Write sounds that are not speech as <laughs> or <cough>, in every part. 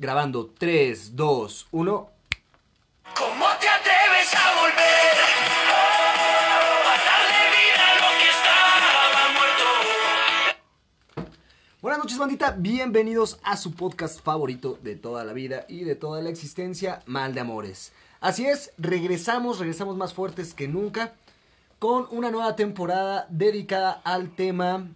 Grabando 3, 2, 1. ¿Cómo te atreves a volver? A darle vida a lo que estaba muerto. Buenas noches, bandita. Bienvenidos a su podcast favorito de toda la vida y de toda la existencia, Mal de Amores. Así es, regresamos, regresamos más fuertes que nunca con una nueva temporada dedicada al tema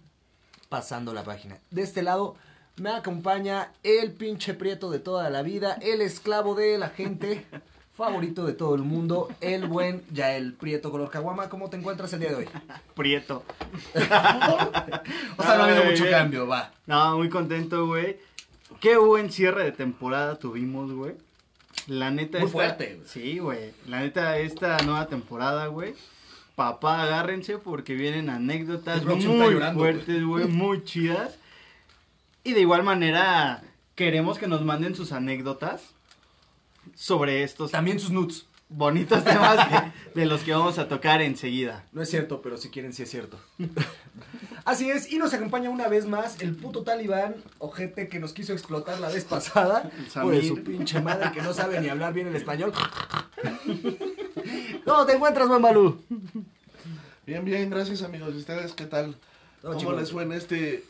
Pasando la página. De este lado me acompaña el pinche prieto de toda la vida, el esclavo de la gente, <laughs> favorito de todo el mundo, el buen Yael Prieto color caguama. ¿Cómo te encuentras el día de hoy? Prieto. <laughs> O sea, no ha habido mucho cambio, va. No, muy contento, güey. Qué buen cierre de temporada tuvimos, güey. La neta Muy esta- fuerte, güey. Sí, güey. La neta esta nueva temporada, güey. Papá, agárrense porque vienen anécdotas muy llorando, fuertes, güey, muy chidas. Y de igual manera queremos que nos manden sus anécdotas sobre estos También sus nuts. bonitos <laughs> temas que- de los que vamos a tocar enseguida. No es cierto, pero si quieren, sí es cierto. <laughs> Así es, y nos acompaña una vez más el puto talibán, ojete que nos quiso explotar la vez pasada. Samir. su pinche madre que no sabe ni hablar bien el español. <laughs> ¿Cómo te encuentras, buen Balú? Bien, bien, gracias amigos. ¿Y ustedes qué tal? ¿Cómo les fue en este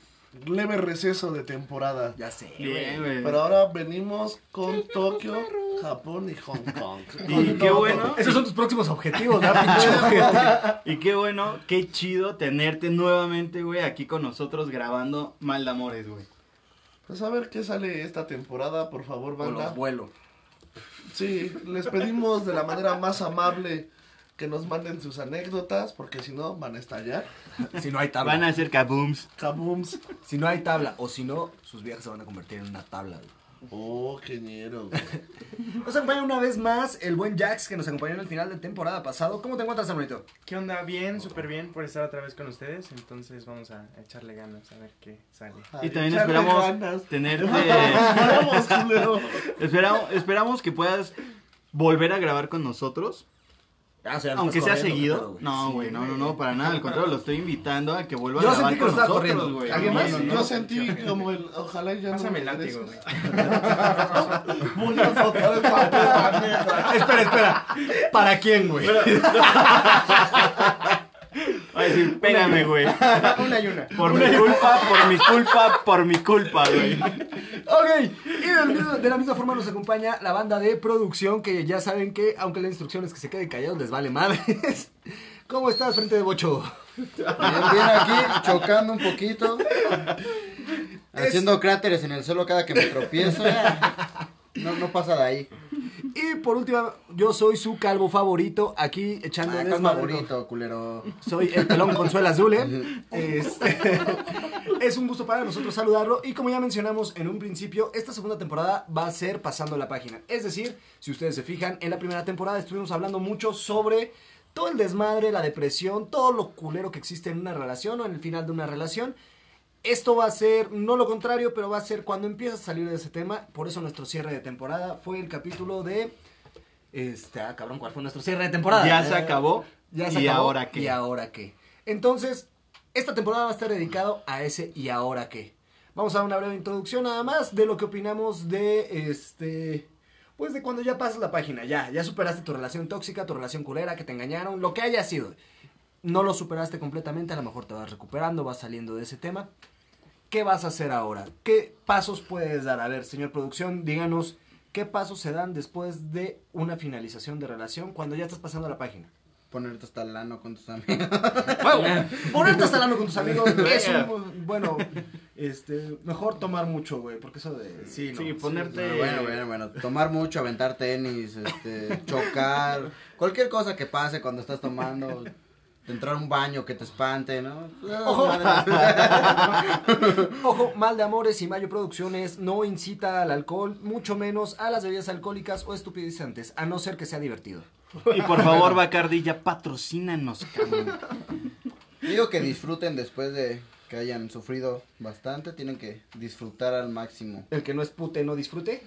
leve receso de temporada? Ya sé, Bien, güey. güey. Pero ahora venimos con Tokio, Japón y Hong Kong. Y qué bueno. Esos son tus próximos objetivos, ¿verdad, pinche <laughs> ojete? Y qué bueno, qué chido tenerte nuevamente, güey, aquí con nosotros grabando Mal de Amores, güey. Pues a ver qué sale esta temporada, por favor, Con banda. los vuelos. Sí, les pedimos de la manera más amable que nos manden sus anécdotas, porque si no van a estallar. <laughs> Si no hay tabla. Van a hacer kabooms. Kabooms. Si no hay tabla, o si no, sus viajes se van a convertir en una tabla, güey. Oh, qué ñero. güey. <laughs> Nos acompaña una vez más el buen Jax que nos acompañó en el final de temporada pasado. ¿Cómo te encuentras, hermanito? ¿Qué onda? Bien, súper bien por estar otra vez con ustedes. Entonces vamos a echarle ganas a ver qué sale. Y también esperamos tenerte. <laughs> Vamos, culero. esperamos, esperamos que puedas volver a grabar con nosotros. Ah, o sea, Aunque sea seguido. No, güey, no, no, no, para nada. Al contrario, lo estoy invitando a que vuelva Yo a grabar con nosotros, corriendo. güey. ¿Alguien más? no, no. Yo sentí <laughs> como el. Ojalá ya Pásame no el me látigo, güey. <laughs> Espera, espera. ¿Para quién, güey? Va a decir, pégame, güey. <laughs> una y una. Por mi culpa, por mi culpa, por mi culpa, güey. Ok, y de la misma forma nos acompaña la banda de producción que ya saben que, aunque la instrucción es que se queden callados, les vale madres. <laughs> ¿Cómo estás frente de Bocho? Bien, bien aquí, chocando un poquito. Haciendo cráteres en el suelo cada que me tropiezo. <laughs> No, no pasa de ahí. Y por último, yo soy su calvo favorito, aquí echando Ah, ¿cuál desmadre. favorito, culero? Soy el pelón Consuelo Azul, ¿eh? <laughs> Este, <laughs> es un gusto para nosotros saludarlo. Y como ya mencionamos en un principio, esta segunda temporada va a ser pasando la página. Es decir, si ustedes se fijan, en la primera temporada estuvimos hablando mucho sobre todo el desmadre, la depresión, todo lo culero que existe en una relación o en el final de una relación. Esto va a ser, no lo contrario, pero va a ser cuando empiezas a salir de ese tema. Por eso nuestro cierre de temporada fue el capítulo de... Este, ah, cabrón, ¿cuál fue nuestro cierre de temporada? Ya se acabó. ya se ¿Y acabó, ahora qué? ¿Y ahora qué? Entonces, esta temporada va a estar dedicado a ese ¿y ahora qué? Vamos a dar una breve introducción nada más de lo que opinamos de este... Pues de cuando ya pasas la página, ya, ya superaste tu relación tóxica, tu relación culera, que te engañaron, lo que haya sido. No lo superaste completamente, a lo mejor te vas recuperando, vas saliendo de ese tema. ¿Qué vas a hacer ahora? ¿Qué pasos puedes dar? A ver, señor producción, díganos, ¿qué pasos se dan después de una finalización de relación cuando ya estás pasando la página? Ponerte hasta el ano con tus amigos. Bueno, <laughs> ponerte hasta el ano con tus amigos es un, bueno, este, mejor tomar mucho, güey, porque eso de, sí, no, Sí, ponerte- No, bueno, bueno, bueno. Tomar mucho, aventar tenis, este, <laughs> chocar. Cualquier cosa que pase cuando estás tomando. Entrar a un baño que te espante, ¿no? Ojo. Madre. <laughs> Ojo, Mal de Amores y Mayo Producciones no incita al alcohol, mucho menos a las bebidas alcohólicas o estupidizantes, a no ser que sea divertido. Y por favor, Bacardi, ya patrocínanos, cabrón. Digo que disfruten después de que hayan sufrido bastante. Tienen que disfrutar al máximo. El que no es pute no disfrute.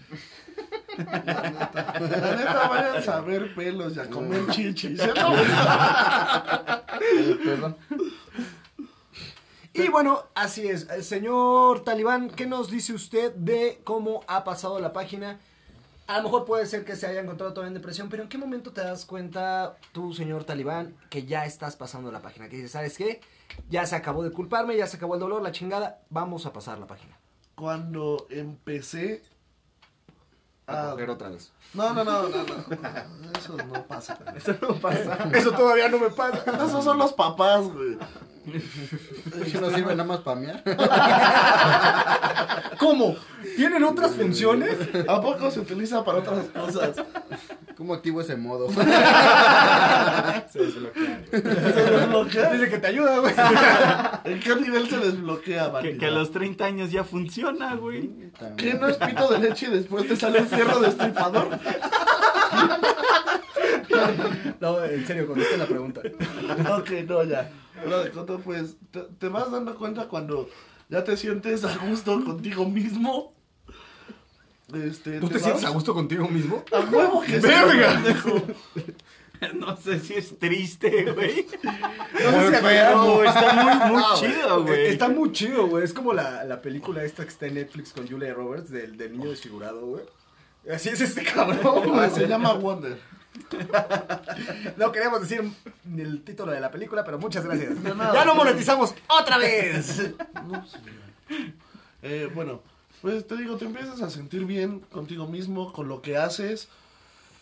La neta, vayan a ver pelos y a comer chichis. Eh, <laughs> perdón. Y bueno, así es. Eh, Señor Talibán, ¿qué nos dice usted de cómo ha pasado la página? A lo mejor puede ser que se haya encontrado todavía en depresión, pero ¿en qué momento te das cuenta tú, señor Talibán, que ya estás pasando la página? Que dices, ¿sabes qué? Ya se acabó de culparme, ya se acabó el dolor, la chingada, vamos a pasar la página. Cuando empecé A a... coger otra vez. No, no, no, no, no. Eso no pasa. <laughs> Eso no pasa. Eso todavía no me pasa. Esos son los papás, güey. ¿Eso no sirve nada más para mear? <laughs> ¿Cómo? ¿Tienen otras funciones? ¿A poco se utiliza para otras cosas? ¿Cómo activo ese modo? Se desbloquea. ¿Se desbloquea? Dice que te ayuda, güey. ¿En qué nivel se desbloquea, que a los 30 años ya funciona, güey. ¿Qué no es pito de leche y después te sale un fierro destripador? No, en serio, contesta la pregunta. Ok, no, ya. Pero de coto, pues, te, te vas dando cuenta cuando ya te sientes a gusto contigo mismo. Este, ¿Tú te vas- sientes a gusto contigo mismo? A huevo que ¡Verga! <laughs> No sé si es triste, güey. No sé si Pero <laughs> está muy, muy güey. chido, güey. Está muy chido, güey. Es como la, la película esta que está en Netflix con Julia Roberts del, del niño desfigurado, güey. Así es este cabrón, Ah, güey. se llama Wonder. <laughs> No queríamos decir el título de la película, pero muchas gracias. Ya lo monetizamos otra vez. <laughs> No, sí. Eh, bueno, pues te digo, te empiezas a sentir bien contigo mismo, con lo que haces.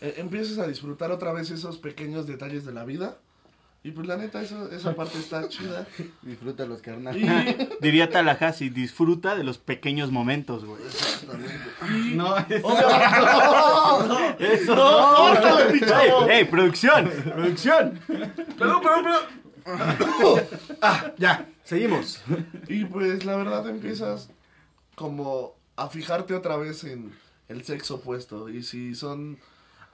Eh, empiezas a disfrutar otra vez esos pequeños detalles de la vida. Y pues la neta, eso, esa parte está chida. Disfruta los carnales. Y <laughs> Diría Tallahassee, disfruta de los pequeños momentos, güey. No, eso, ¡Obvio! <laughs> eso ¡No, córtale, mi chavo! ¡Ey, ey, producción! ¡Producción! Perdón, perdón, perdón. Ah, ya, seguimos. Y pues la verdad empiezas como a fijarte otra vez en el sexo opuesto. Y si son...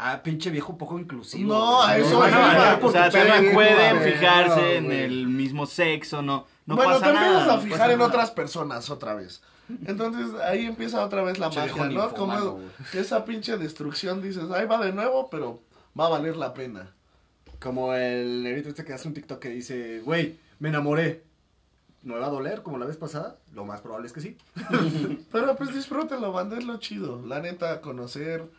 Ah, pinche viejo poco inclusivo. No, güey. a eso iba. valer o sea, también pueden fijarse No, en güey. el mismo sexo, no, no bueno, pasa te empiezas nada. a no fijar en nada. otras personas otra vez. Entonces ahí empieza otra vez la Pinche magia, ¿no? Como esa pinche destrucción dices, ahí va de nuevo, pero va a valer la pena. Como el negrito este que hace un TikTok que dice, güey, me enamoré. ¿No me va a doler como la vez pasada? Lo más probable es que sí. <laughs> Pero pues disfrútenlo, banda, es lo chido. La neta, conocer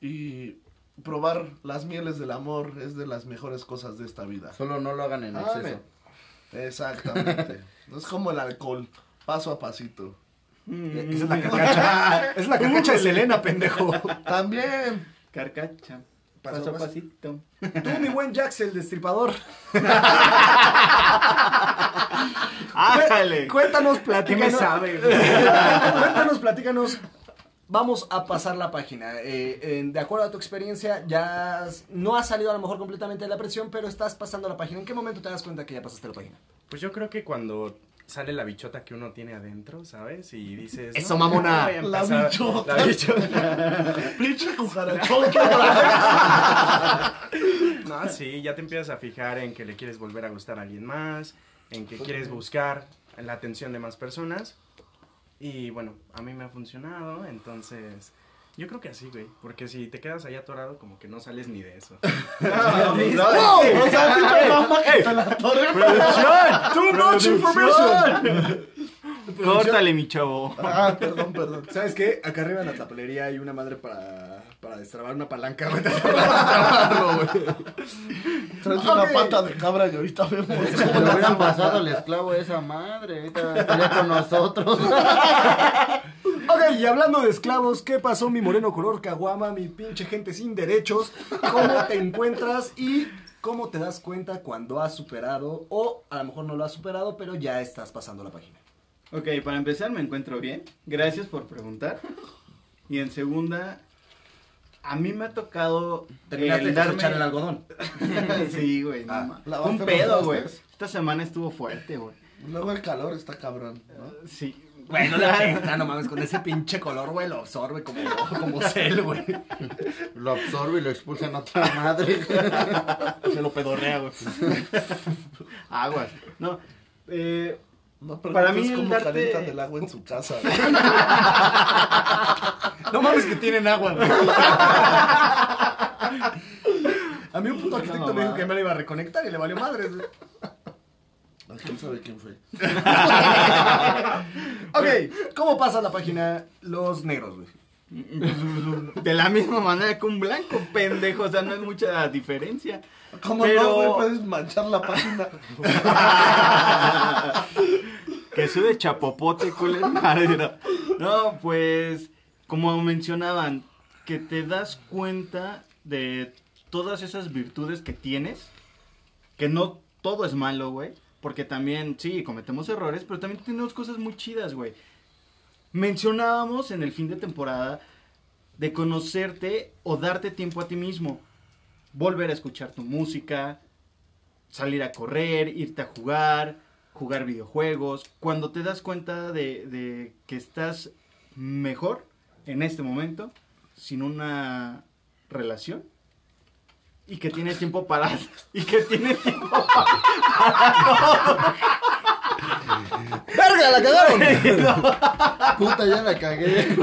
y probar las mieles del amor es de las mejores cosas de esta vida. Solo no lo hagan en Ah, exceso. Exactamente. <laughs> No es como el alcohol, paso a pasito. Esa es la carcacha. es la carcacha de Selena, pendejo. También. Carcacha. Paso Paso a pasito. Tú, mi buen Jax, el destripador. <laughs> ¡Ájale! Cuéntanos, ¿Qué platícanos. me sabe? <laughs> Cuéntanos, platícanos. Vamos a pasar la página. Eh, eh, de acuerdo a tu experiencia, ya has- no has salido a lo mejor completamente de la presión, pero estás pasando la página. ¿En qué momento te das cuenta que ya pasaste la página? Pues yo creo que cuando sale la bichota que uno tiene adentro, ¿sabes? Y dices... Eso, "No, mamona". La bichota. La bichota. <laughs> Pinche. <laughs> No, sí, ya te empiezas a fijar en que le quieres volver a gustar a alguien más, en que quieres buscar la atención de más personas. Y bueno, a mí me ha funcionado, entonces yo creo que así, güey. Porque si te quedas ahí atorado, como que no sales ni de eso. <laughs> O sea, a ti te mama que te la atoren. ¡Producción! ¡Too much information! Córtale, mi chavo. Ah, perdón, perdón. ¿Sabes qué? Acá arriba en la tapelería hay una madre para, para destrabar una palanca, güey. <laughs> Para destrabarlo, güey. Traes una pata de cabra y ahorita vemos <laughs> le hubieran pasado al esclavo esa madre, ahorita estaría con nosotros. <laughs> Ok, y hablando de esclavos, ¿qué pasó mi moreno color caguama, mi pinche gente sin derechos? ¿Cómo te encuentras y cómo te das cuenta cuando has superado o a lo mejor no lo has superado, pero ya estás pasando la página? Ok, para empezar me encuentro bien. Gracias por preguntar. Y en segunda, a mí me ha tocado el de darme... el algodón. <laughs> sí, güey. no Ah, ma- ¿lavaste Fue un pedo, güey. Esta semana estuvo fuerte, güey. Luego el calor está cabrón, ¿no? Sí. Bueno, la afecta, no mames, con ese pinche color, güey, lo absorbe como, como cel, güey. Lo absorbe y lo expulsa en otra madre. Se lo pedorrea, güey. <laughs> Aguas. No, eh, No Para mí cómo darte- calientan el agua en su casa. güey. <laughs> No mames que tienen agua, güey. <laughs> A mí un puto arquitecto No, me dijo que me la iba a reconectar y le valió madres, güey. quién sabe quién fue. <laughs> Ok, ¿cómo pasa la página Los Negros, güey? <laughs> De la misma manera que un blanco, pendejo. O sea, no hay mucha diferencia. ¿Cómo Pero- no, güey? Puedes manchar la página. <laughs> Que sube chapopote, culero. <laughs> No, pues, como mencionaban, que te das cuenta de todas esas virtudes que tienes, que no todo es malo, güey. Porque también, sí, cometemos errores, pero también tenemos cosas muy chidas, güey. Mencionábamos en el fin de temporada de conocerte o darte tiempo a ti mismo. Volver a escuchar tu música, salir a correr, irte a jugar, jugar videojuegos. Cuando te das cuenta de, que estás mejor en este momento, sin una relación, y que tienes tiempo para... <laughs> Y que tienes tiempo ¡Verga, la cagaron! Puta, ya la cagué.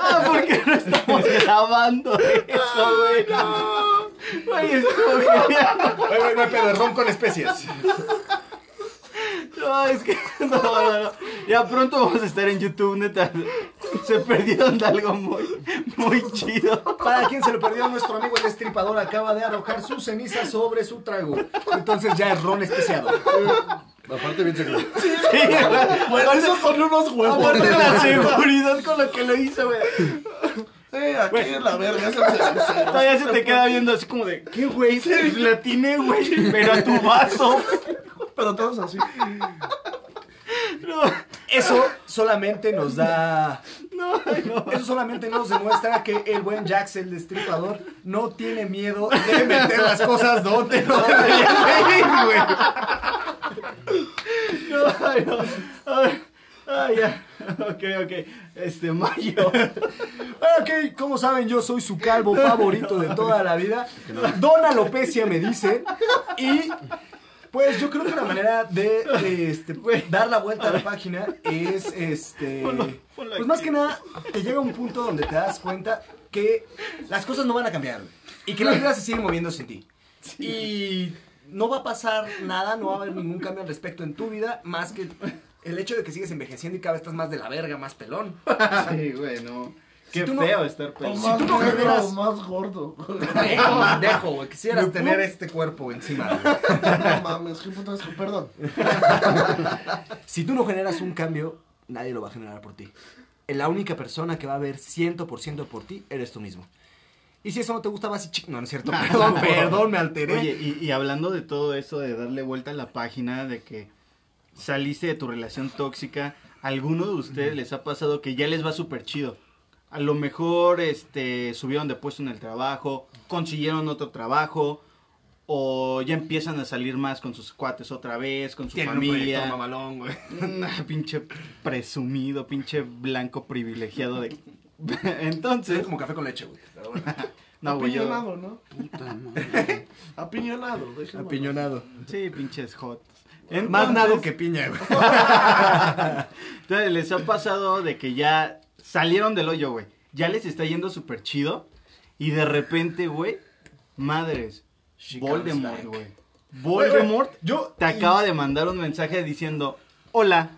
Ah, ¿por qué no estamos grabando eso, güey? No. Güey, genial. Güey, güey, güey, pedo, ron con especias. No, es que <laughs> no, no, no. Ya pronto vamos a estar en YouTube, neta. Se perdieron de algo muy, muy chido. Para quien se lo perdió, nuestro amigo el estripador acaba de arrojar su ceniza sobre su trago. Entonces ya es ron especiado. Aparte bien seguro. Sí, güey. Por eso con unos huevos. Aparte de la seguridad con lo que lo hizo, güey. Eh, aquí en la verga. el cenicero. Todavía se te queda viendo así como de, ¿qué, güey? La atiné, güey. Pero a tu vaso. Pero todos así. No, Eso solamente nos da. no, no. Eso solamente nos demuestra que el buen Jax, el destripador, no tiene miedo de meter las cosas donde no deberían güey. No, ay, no. Ay, ay, ya. Ok, ok. Este, Mayo. Ok, como saben, yo soy su calvo favorito de toda la vida. Don Alopecia me dice. Y pues yo creo que la manera de, de, este, <laughs> dar la vuelta a la página es este. <laughs> Pues más que nada, te llega un punto donde te das cuenta que las cosas no van a cambiar y que la vida se sigue moviendo sin ti. Y no va a pasar nada, no va a haber ningún cambio al respecto en tu vida, más que el hecho de que sigues envejeciendo y cada vez estás más de la verga, más pelón. <laughs> Sí, güey, no. Si Qué no- feo estar O pelón. más tú no generas- o más gordo. <laughs> Dejo, güey. Quisieras tener este cuerpo encima. güey. No mames, qué puto asco. Perdón. <laughs> Si tú no generas un cambio, nadie lo va a generar por ti. La única persona que va a ver 100% por ti eres tú mismo. Y si eso no te gusta, vas y chic. No, no es cierto. <laughs> Perdón, perdón, me alteré. Oye, y, y hablando de todo eso, de darle vuelta a la página, de que saliste de tu relación tóxica, ¿a alguno de ustedes les ha pasado que ya les va súper chido? A lo mejor este, subieron de puesto en el trabajo, consiguieron otro trabajo, o ya empiezan a salir más con sus cuates otra vez, con su Tienen un familia. mamalón, güey. Nah, <laughs> pinche presumido, pinche blanco privilegiado de... Es <laughs> Entonces, como café con leche, güey. Pero bueno. <laughs> no, güey, yo... Apiñonado, ¿no? Puta madre. Apiñonado, déjame. Apiñonado. Sí, pinches hot. Más nado que piña, güey. Entonces, les ha pasado de que ya salieron del hoyo, güey. Ya les está yendo súper chido. Y de repente, güey, madres, She Voldemort, güey. Voldemort Yo te acaba de mandar un mensaje diciendo, hola,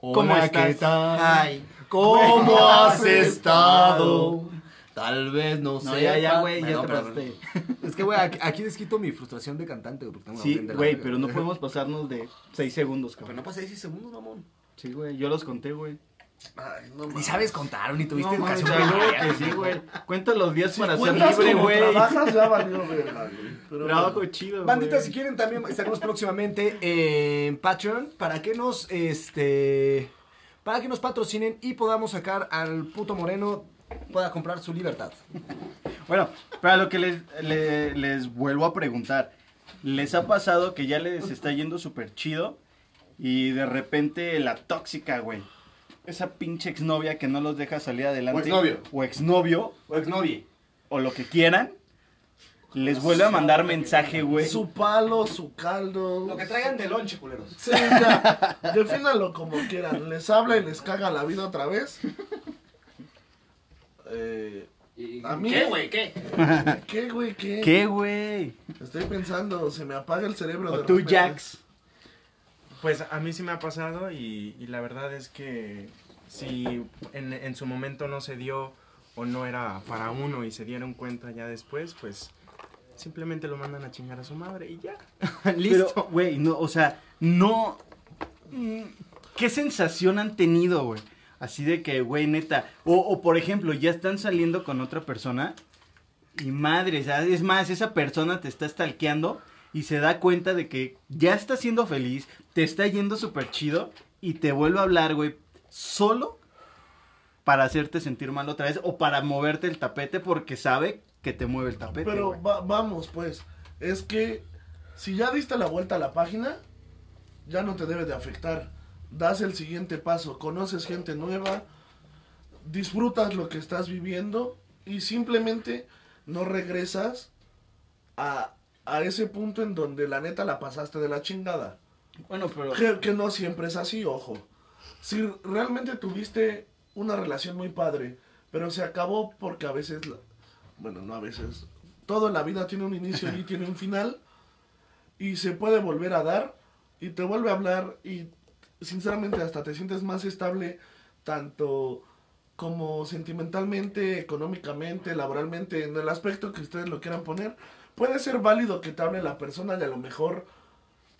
¿cómo Hola, estás? ¿qué tal? Ay. ¿Cómo has estado? Tal vez no sé. No, ya, ya, güey, ya Perdón, te pasaste. <laughs> Es que, güey, aquí, aquí desquito mi frustración de cantante, güey. Sí, güey, pero no podemos pasarnos de 6 segundos, Pero cabrón. no pasé 10 segundos, mamón. Sí, güey, yo los conté, güey. Ay, no Ni sabes contar, ni tuviste No, educación que sí, güey. Cuenta los días para ser libre, güey. trabajas, ya valió verga, güey. Trabajo bueno. chido, Bandita, si quieren también estaremos próximamente en Patreon para que nos este para que nos patrocinen y podamos sacar al puto moreno pueda comprar su libertad. Bueno, para lo que les, le- les vuelvo a preguntar, ¿les ha pasado que ya les está yendo súper chido y de repente la tóxica, güey? Esa pinche exnovia que no los deja salir adelante. O exnovio. O exnovio, O exnovie. o lo que quieran, les vuelve a mandar mensaje, güey. Su palo, su caldo. Lo que traigan de lonche, culeros. Sí, ya. <laughs> Defínalo como quieran. Les habla y les caga la vida otra vez. Eh, a mí. ¿Qué, güey? ¿Qué? ¿Qué, güey? ¿Qué? ¿Qué, güey? Estoy pensando, se me apaga el cerebro O de tú, repente. Jax. Pues a mí sí me ha pasado y, y la verdad es que si en, en su momento no se dio o no era para uno y se dieron cuenta ya después, pues simplemente lo mandan a chingar a su madre y ya. <laughs> Listo. Güey, no, o sea, no. mm, ¿Qué sensación han tenido, güey? Así de que, güey, neta. O, o, por ejemplo, ya están saliendo con otra persona. Y madre, sea, es más, esa persona te está stalkeando. Y se da cuenta de que ya está siendo feliz. Te está yendo súper chido. Y te vuelve a hablar, güey. Solo para hacerte sentir mal otra vez. O para moverte el tapete porque sabe que te mueve el tapete. Pero va- vamos, pues. Es que si ya diste la vuelta a la página, ya no te debe de afectar. Das el siguiente paso, conoces gente nueva, disfrutas lo que estás viviendo y simplemente no regresas a, a ese punto en donde la neta la pasaste de la chingada. Bueno, pero. Que, que no siempre es así, ojo. Si realmente tuviste una relación muy padre, pero se acabó porque a veces, la- bueno, no a veces, todo en la vida tiene un inicio y <laughs> tiene un final, y se puede volver a dar, y te vuelve a hablar, y sinceramente hasta te sientes más estable, tanto como sentimentalmente, económicamente, laboralmente, en el aspecto que ustedes lo quieran poner, puede ser válido que te hable la persona y a lo mejor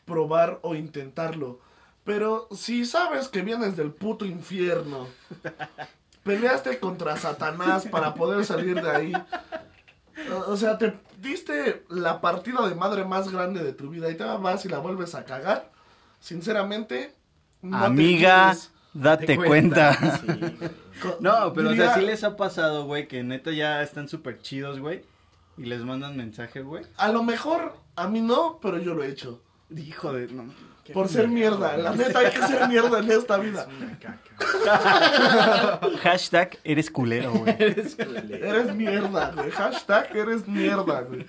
probar o intentarlo. Pero si sabes que vienes del puto infierno, <laughs> peleaste contra Satanás para poder salir de ahí. O sea, te diste la partida de madre más grande de tu vida y te vas y la vuelves a cagar. Sinceramente, no te Amiga, quedes date cuenta. <laughs> Sí. No, pero o diría- sea, sí les ha pasado, güey, que neta ya están súper chidos, güey. Y les mandan mensaje, güey. A lo mejor a mí no, pero yo lo he hecho. Hijo de... No. Por ser mierda. La neta hay que ser mierda en esta vida. Una caca. <laughs> Hashtag eres culero, güey. Eres mierda, güey. Hashtag eres mierda, güey.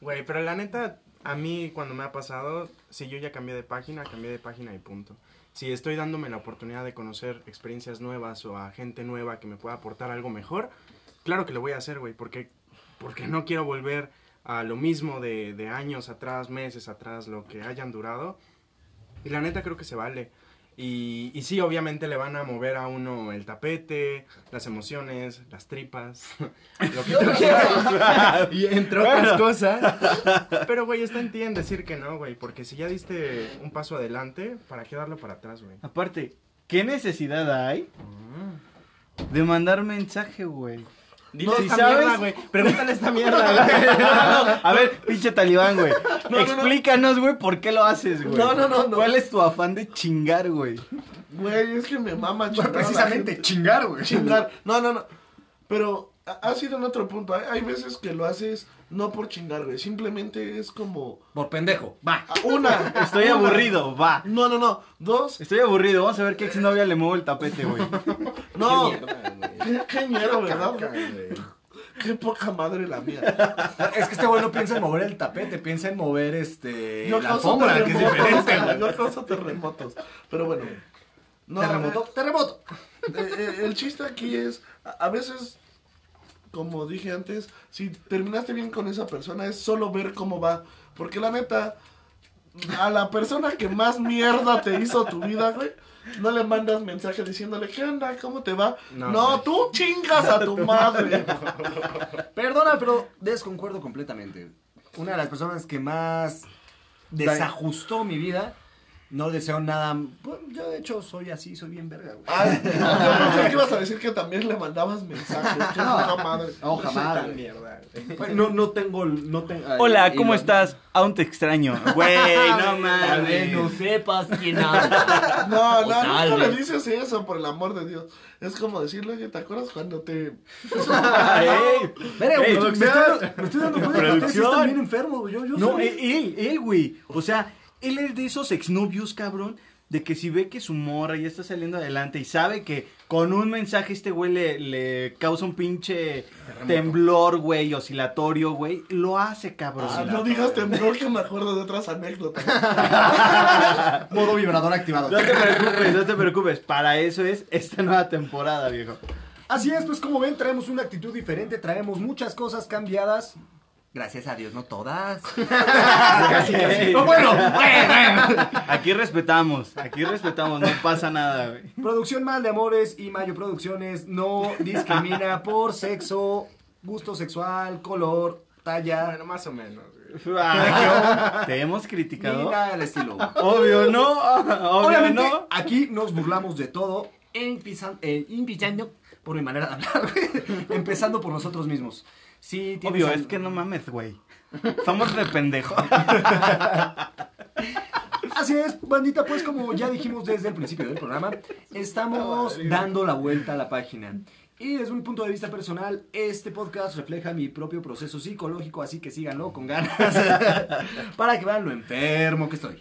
Güey, pero la neta, a mí cuando me ha pasado, si yo ya cambié de página, cambié de página y punto. Si estoy dándome la oportunidad de conocer experiencias nuevas o a gente nueva que me pueda aportar algo mejor, claro que lo voy a hacer, güey, porque, porque no quiero volver a lo mismo de, de años atrás, meses atrás, lo que hayan durado. Y la neta creo que se vale. Y, y sí, obviamente le van a mover a uno el tapete, las emociones, las tripas, <laughs> lo que tú quieras. <laughs> y entre otras cosas. Pero, güey, está en ti en decir que no, güey. Porque si ya diste un paso adelante, ¿para qué darlo para atrás, güey? Aparte, ¿qué necesidad hay de mandar mensaje, güey? Dile No, esta si sabes- mierda, güey. Pregúntale esta mierda, <laughs> güey. A ver, pinche talibán, güey. <laughs> no, no. Explícanos, güey, por qué lo haces, güey. No, no, no, no. ¿Cuál es tu afán de chingar, güey? Güey, es que me mama <laughs> chingar. precisamente, chingar, güey. Chingar. No, no, no. Pero ha- sido en otro punto. Hay, hay veces que lo haces no por chingar, güey. Simplemente es como. Por pendejo. Va. ah, Una. Estoy una. aburrido, va. No, no, no. Dos. Estoy aburrido, vamos a ver qué exnovia le muevo el tapete, güey. <laughs> No. Qué mierda, güey. Qué, qué miedo, ¿verdad? Güey. Qué poca madre la mía. Es que este güey no piensa en mover el tapete, piensa en mover este. Yo la alfombra, que es diferente, güey. Yo causo terremotos. Pero bueno. No, terremoto, terremoto. eh, eh, el chiste aquí es, a, a veces, como dije antes, si terminaste bien con esa persona es solo ver cómo va. Porque la neta, a la persona que más mierda te hizo tu vida, güey, no le mandas mensaje diciéndole, ¿qué onda? ¿Cómo te va? No, No, güey. tú chingas a <laughs> tu madre. Perdona, pero desconcuerdo completamente. Una de las personas que más desajustó mi vida, no deseo nada. pues, yo, de hecho, soy así, soy bien verga, güey. <laughs> Ay, yo pensé que ibas a decir que también le mandabas mensajes. Poca madre. No, jamás. Tan mierda, güey. Pues, No, no tengo. No tengo Hola, y ¿cómo lo- estás? Aún te extraño. Güey, no Tal vez no mames. sepas quién habla. No, O no, nunca le dices eso, por el amor de Dios. Es como decirle, oye, ¿te acuerdas cuando te... Ey. <laughs> Verga, güey, Ey, me, estoy dando, cuenta que ustedes están bien enfermos, güey. Yo, yo No, soy- él, él, él, güey. O sea, él es de esos exnovios, cabrón. De que si ve que su morra ya está saliendo adelante y sabe que con un mensaje este güey le, le causa un pinche temblor, güey, oscilatorio, güey, lo hace, cabrón. Ah, no digas temblor que me acuerdo de otras anécdotas. <laughs> Modo vibrador activado. No te preocupes, no te preocupes. Para eso es esta nueva temporada, viejo. Así es, pues como ven, traemos una actitud diferente, traemos muchas cosas cambiadas. Gracias a Dios, no todas. <laughs> Ey, bueno, bueno. Aquí respetamos, aquí respetamos, no pasa nada, güey. Producción Mal de Amores y Mayo Producciones no discrimina por sexo, gusto sexual, color, talla, Bueno, más o menos. <laughs> Te hemos ni criticado. nada del estilo. Obvio no, obvio Obviamente, no. aquí nos burlamos de todo, empezan- eh, empezando por mi manera de hablar, güey. empezando por nosotros mismos. Sí, tienes Obvio, es que no mames, güey. Somos de pendejo. <laughs> Así es, bandita, pues como ya dijimos desde el principio del programa, estamos dando la vuelta a la página. Y desde un punto de vista personal, este podcast refleja mi propio proceso psicológico, así que síganlo con ganas <laughs> para que vean lo enfermo que estoy.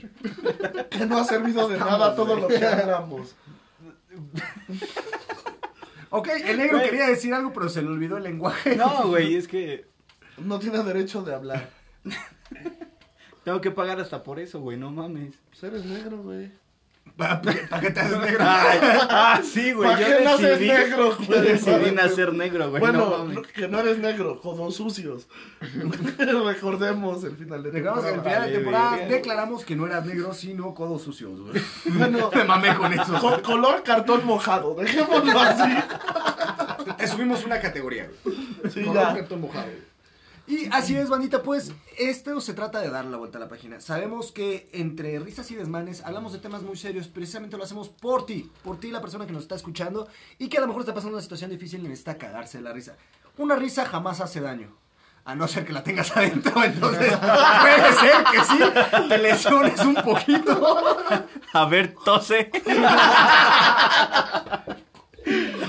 Que no ha servido de nada todo lo que <laughs> hablamos. Ok, el negro Güey. quería decir algo, pero se le olvidó el lenguaje. No, güey, es que No tiene derecho de hablar. <laughs> tengo que pagar hasta por eso, güey, no mames. Pues eres negro, güey. ¿Para qué te haces negro? <laughs> Ah, sí, güey, ¿Para yo qué naces decidí, negro, <laughs> yo güey? decidí nacer negro, güey, no Bueno, no- que no eres negro, codos sucios. <laughs> Recordemos el final de Recordamos que al temporada. final de temporada declaramos que no eras negro, sino codos sucios, güey. Bueno, Me mamé con eso. con color cartón mojado, dejémoslo así. Te subimos una categoría, güey. Sí, Con ya. un cartón mojado. Y así es, bandita, pues esto se trata de dar la vuelta a la página. Sabemos que entre risas y desmanes hablamos de temas muy serios, precisamente lo hacemos por ti, por ti la persona que nos está escuchando y que a lo mejor está pasando una situación difícil y necesita cagarse de la risa. Una risa jamás hace daño. A no ser que la tengas <laughs> adentro, entonces puede ser que sí, te lesiones un poquito. A ver, tose. <laughs>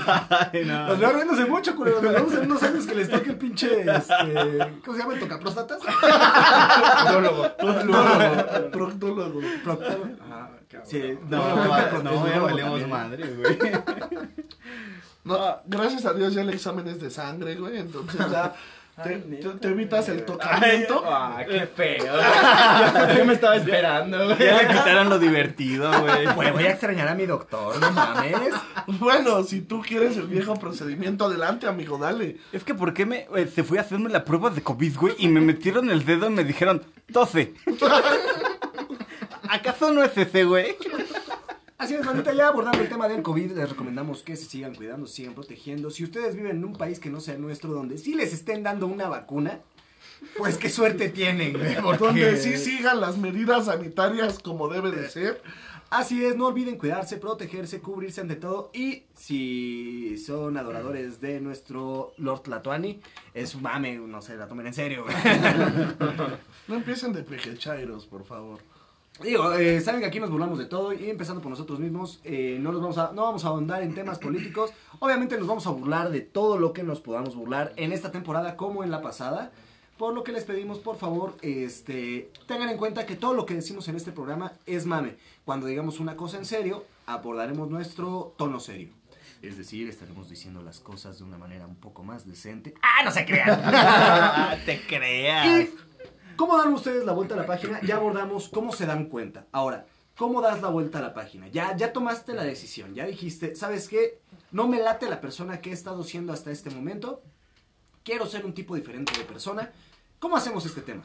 Ay, no. Nos veo riéndose mucho, culeros. Nos vemos en unos años que les toque el pinche, este, ¿cómo se llama? ¿El tocapróstatas? Proctólogo. Proctólogo. Proctólogo. Ah, cabrón. Sí, No, no, no, no, no, no, ya valemos madre, güey. No, gracias a Dios ya el examen es de sangre, güey. Entonces ya te, Ay, te- te evitas el tocamiento. Ah, qué feo. <laughs> Yo me estaba esperando, güey. Ya le quitaron lo divertido, güey. Güey, voy a extrañar a mi doctor, no mames. Bueno, si tú quieres el viejo procedimiento, adelante, amigo, dale. Es que ¿por qué me eh, se fui a hacerme la prueba de COVID, güey? Y me metieron el dedo y me dijeron, tose. <laughs> ¿Acaso no es ese, güey? Así es, manita, ya abordando el tema del COVID, les recomendamos que se sigan cuidando, se sigan protegiendo. Si ustedes viven en un país que no sea nuestro, donde sí les estén dando una vacuna, pues qué suerte tienen, güey. <laughs> porque- Donde sí sigan las medidas sanitarias como debe de ser. Así es, no olviden cuidarse, protegerse, cubrirse ante todo. Y si son adoradores de nuestro Lord Tlatuani, es mame, no se la tomen en serio, güey. <laughs> No empiecen de pejechairos, por favor. Digo, eh, saben que aquí nos burlamos de todo y empezando por nosotros mismos, eh, no, nos vamos a, no vamos a ahondar en temas políticos. Obviamente nos vamos a burlar de todo lo que nos podamos burlar en esta temporada como en la pasada. Por lo que les pedimos, por favor, este, tengan en cuenta que todo lo que decimos en este programa es mame. Cuando digamos una cosa en serio, abordaremos nuestro tono serio. Es decir, estaremos diciendo las cosas de una manera un poco más decente. ¡Ah, no se crean! <laughs> Te creas. ¿Y cómo dan ustedes la vuelta a la página? Ya abordamos cómo se dan cuenta. Ahora, ¿cómo das la vuelta a la página? Ya, ya tomaste la decisión, ya dijiste, ¿sabes qué? No me late la persona que he estado siendo hasta este momento. Quiero ser un tipo diferente de persona. ¿Cómo hacemos este tema?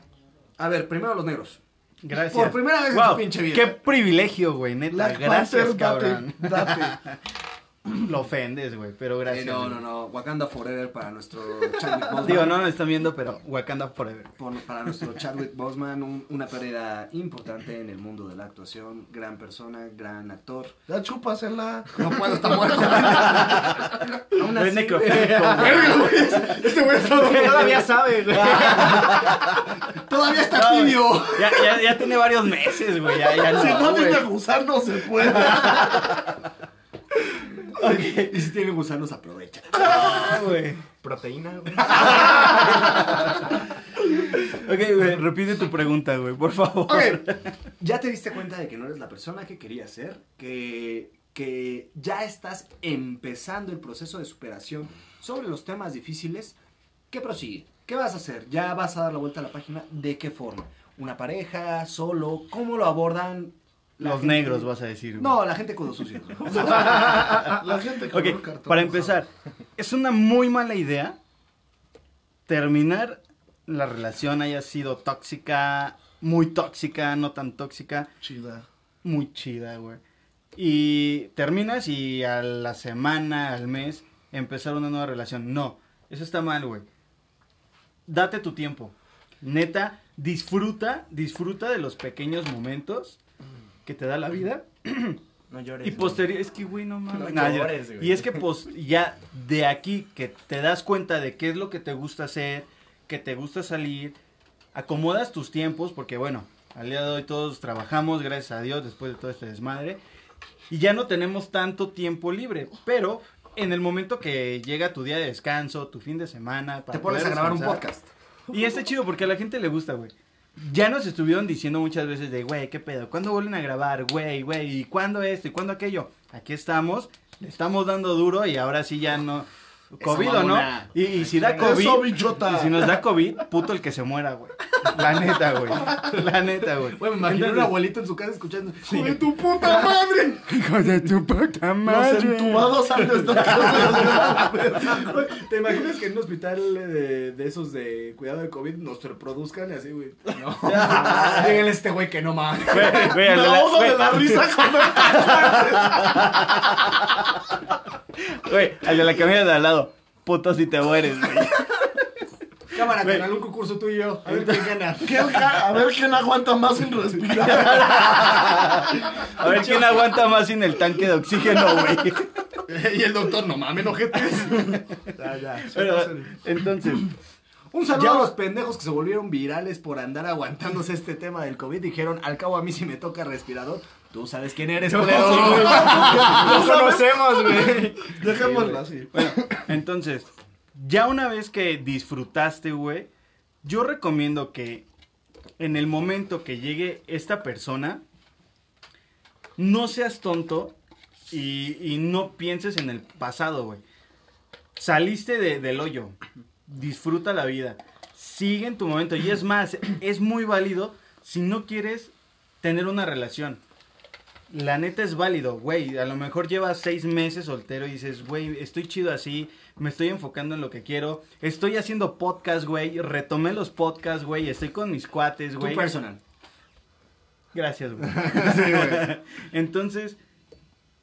A ver, primero los negros. Gracias. Por primera vez en Wow, tu pinche vida. Qué privilegio, güey, neta. Black gracias, Panther, cabrón. date, date. <laughs> Lo ofendes, güey, pero Eh, gracias. no, güey. no, no. Wakanda Forever para nuestro <laughs> Chadwick Boseman. Digo, no nos están viendo, pero Wakanda Forever. Por- para nuestro Chadwick Boseman, un- una pérdida importante en el mundo de la actuación. Gran persona, gran actor. Ya chúpasela. No puedo, está <laughs> muerto. Aún así, <laughs> Este güey está Todavía sabe, güey. Todavía está tibio. Ya, ya, ya tiene varios meses, güey. Ya, ya no, Si no tiene gusano, se puede. Y si tiene gusanos, aprovecha. <laughs> Ah, güey. Proteína, güey. Ok, güey, repite tu pregunta, güey, por favor. Ok, ya te diste cuenta de que no eres la persona que querías ser, que, que ya estás empezando el proceso de superación sobre los temas difíciles. ¿Qué prosigue? ¿Qué vas a hacer? ¿Ya vas a dar la vuelta a la página? ¿De qué forma? ¿Una pareja? ¿Solo? ¿Cómo lo abordan? La Los gente? negros, vas a decir. güey. No, la gente con los sucios. <laughs> La gente con un Ok, cartón para empezar, es una muy mala idea terminar la relación haya sido tóxica, muy tóxica, no tan tóxica, Chida. muy chida, güey. Y terminas y a la semana, al mes, empezar una nueva relación. No, eso está mal, güey. Date tu tiempo. Neta, disfruta, disfruta de los pequeños momentos que te da la vida. No llores. Y posterior, es que, güey, no mames. No llores, güey. y es que, pues, ya de aquí que te das cuenta de qué es lo que te gusta hacer, que te gusta salir, acomodas tus tiempos, porque, bueno, al día de hoy todos trabajamos, gracias a Dios, después de todo este desmadre, y ya no tenemos tanto tiempo libre, pero en el momento que llega tu día de descanso, tu fin de semana, para Te pones a grabar un podcast. y está chido porque a la gente le gusta, güey. Ya nos estuvieron diciendo muchas veces de, güey, ¿qué pedo? ¿Cuándo vuelven a grabar? Güey, güey, ¿y cuándo esto? ¿Y cuándo aquello? Aquí estamos, le estamos dando duro y ahora sí ya no... COVID o no. Y, y si da COVID... Y si nos da COVID, puto el que se muera, güey. La neta, güey. La neta, güey. Güey, me imagino un abuelito en su casa escuchando. ¡Hijo de tu puta madre! Hijo de tu puta Los entubados de <laughs> ¿Te imaginas que en un hospital de, de esos de cuidado de COVID nos reproduzcan y así, güey? No. <laughs> Díganle a este güey que no mames. Me de la- ahogo de la risa con <laughs> Güey, al de la camilla de al lado. Puto si te mueres, güey. <laughs> Cámara, canal, un concurso tú y yo. A ver quién gana. <laughs> ¿Quién ja- A ver quién aguanta más sin respirar. <laughs> A ver quién aguanta más sin el tanque de oxígeno, güey. y el doctor, no mames, ojetes. ya, ya. Pero, entonces, Un saludo Ya- a los pendejos que se volvieron virales por andar aguantándose este tema del COVID. Dijeron, al cabo a mí si me toca respirador. Tú sabes quién eres, culero. Lo conocemos, güey. Dejémoslo así. bueno, entonces, ya una vez que disfrutaste, güey, yo recomiendo que en el momento que llegue esta persona, no seas tonto y, y no pienses en el pasado, güey. Saliste de- del hoyo, disfruta la vida, sigue en tu momento. Y es más, es muy válido si no quieres tener una relación. La neta es válido, güey. A lo mejor llevas seis meses soltero y dices, güey, estoy chido así, me estoy enfocando en lo que quiero. Estoy haciendo podcast, güey. Retomé los podcasts, güey. Estoy con mis cuates, Tu güey. personal. Gracias, <laughs> güey. Entonces,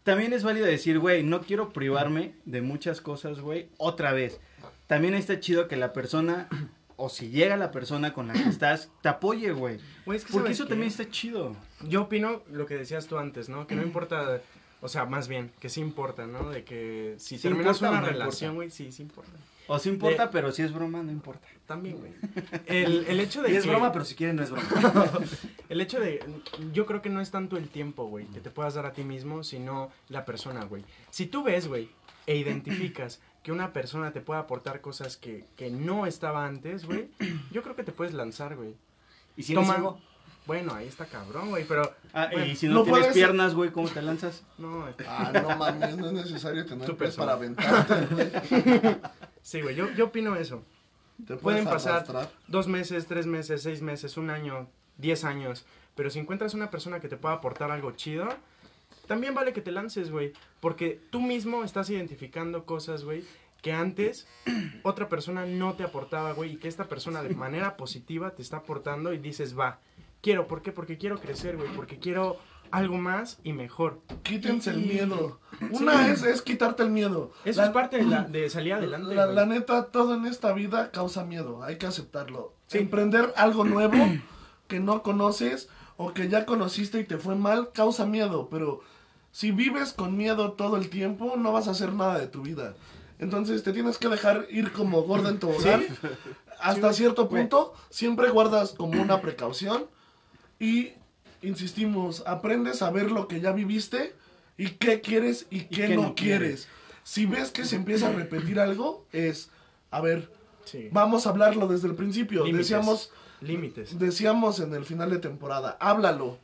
también es válido decir, güey, no quiero privarme de muchas cosas, güey, otra vez. También está chido que la persona, o si llega la persona con la que estás, te apoye, güey. Es que Porque ¿sabes eso qué? también está chido. Yo opino lo que decías tú antes, ¿no? Que no importa, o sea, más bien, que sí importa, ¿no? De que si ¿Sí terminas una no relación, güey, sí, sí importa. O sí importa, De- pero si es broma, no importa. También, güey. El, el hecho de Y es que- broma, pero si quieren no es broma. <laughs> El hecho de, yo creo que no es tanto el tiempo, güey, que te puedas dar a ti mismo, sino la persona, güey. Si tú ves, güey, e identificas que una persona te puede aportar cosas que, que no estaba antes, güey, <clears throat> yo creo que te puedes lanzar, güey. ¿Y si Toma- ciego? Bueno, ahí está cabrón, güey, pero... Ah, bueno, y si no, no tienes puedes- piernas, güey, ¿cómo te lanzas? <laughs> no, este, Ah, no mames, no es necesario tener pies para aventarte. güey. sí, güey, yo, yo opino eso. Te Pueden pasar arrastrar. dos meses, tres meses, seis meses, un año, diez años. Pero si encuentras una persona que te pueda aportar algo chido, también vale que te lances, güey. Porque tú mismo estás identificando cosas, güey, que antes <clears throat> otra persona no te aportaba, güey. Y que esta persona de manera positiva te está aportando y dices, va, quiero. ¿Por qué? Porque quiero crecer, güey. Porque quiero algo más y mejor. Quítense el miedo. Una es, es quitarte el miedo. Eso La- es parte de, la- de salir adelante. La, neta, todo en esta vida causa miedo, hay que aceptarlo. Sí. Emprender algo nuevo <clears throat> que no conoces o que ya conociste y te fue mal, causa miedo, pero si vives con miedo todo el tiempo, no vas a hacer nada de tu vida. Entonces te tienes que dejar ir como gorda en tobogán. <laughs> Hasta cierto punto, siempre guardas como una precaución y, insistimos, aprendes a ver lo que ya viviste y qué quieres y qué, qué no, no quieres. Si ves que se empieza a repetir algo, es, a ver, Sí. vamos a hablarlo desde el principio. Límites. Decíamos, Límites. decíamos en el final de temporada, háblalo.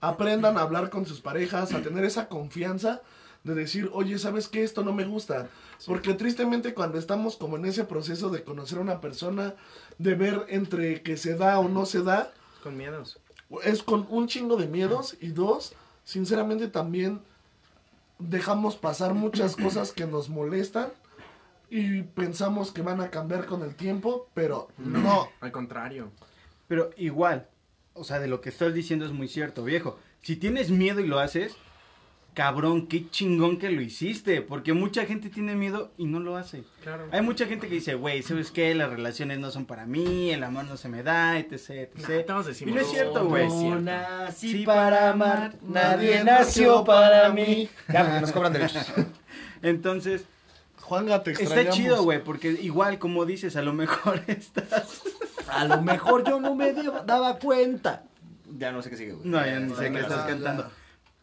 Aprendan a hablar con sus parejas, a tener esa confianza de decir, oye, ¿sabes qué? Esto no me gusta. Porque tristemente cuando estamos como en ese proceso de conocer a una persona, de ver entre que se da o no se da, Con miedos. es con un chingo de miedos y dos, sinceramente también dejamos pasar muchas cosas que nos molestan y pensamos que van a cambiar con el tiempo, pero no. Al contrario. Pero igual, o sea, de lo que estás diciendo es muy cierto, viejo. Si tienes miedo y lo haces, cabrón, qué chingón que lo hiciste. Porque mucha gente tiene miedo y no lo hace. Claro. Hay mucha gente que dice, güey, ¿sabes qué? Las relaciones no son para mí, el amor no se me da, etc, etc. Nah, y no es cierto, güey. es cierto. nací Sí, para amar, nadie nació para mí. Ya, nos cobran derechos. <laughs> Entonces, Juanga, te está extrañamos. chido, güey, porque igual, como dices, a lo mejor <laughs> estás... A lo mejor yo no me dio- daba cuenta. Ya no sé qué sigue, güey. No, ya ni sé qué estás cantando.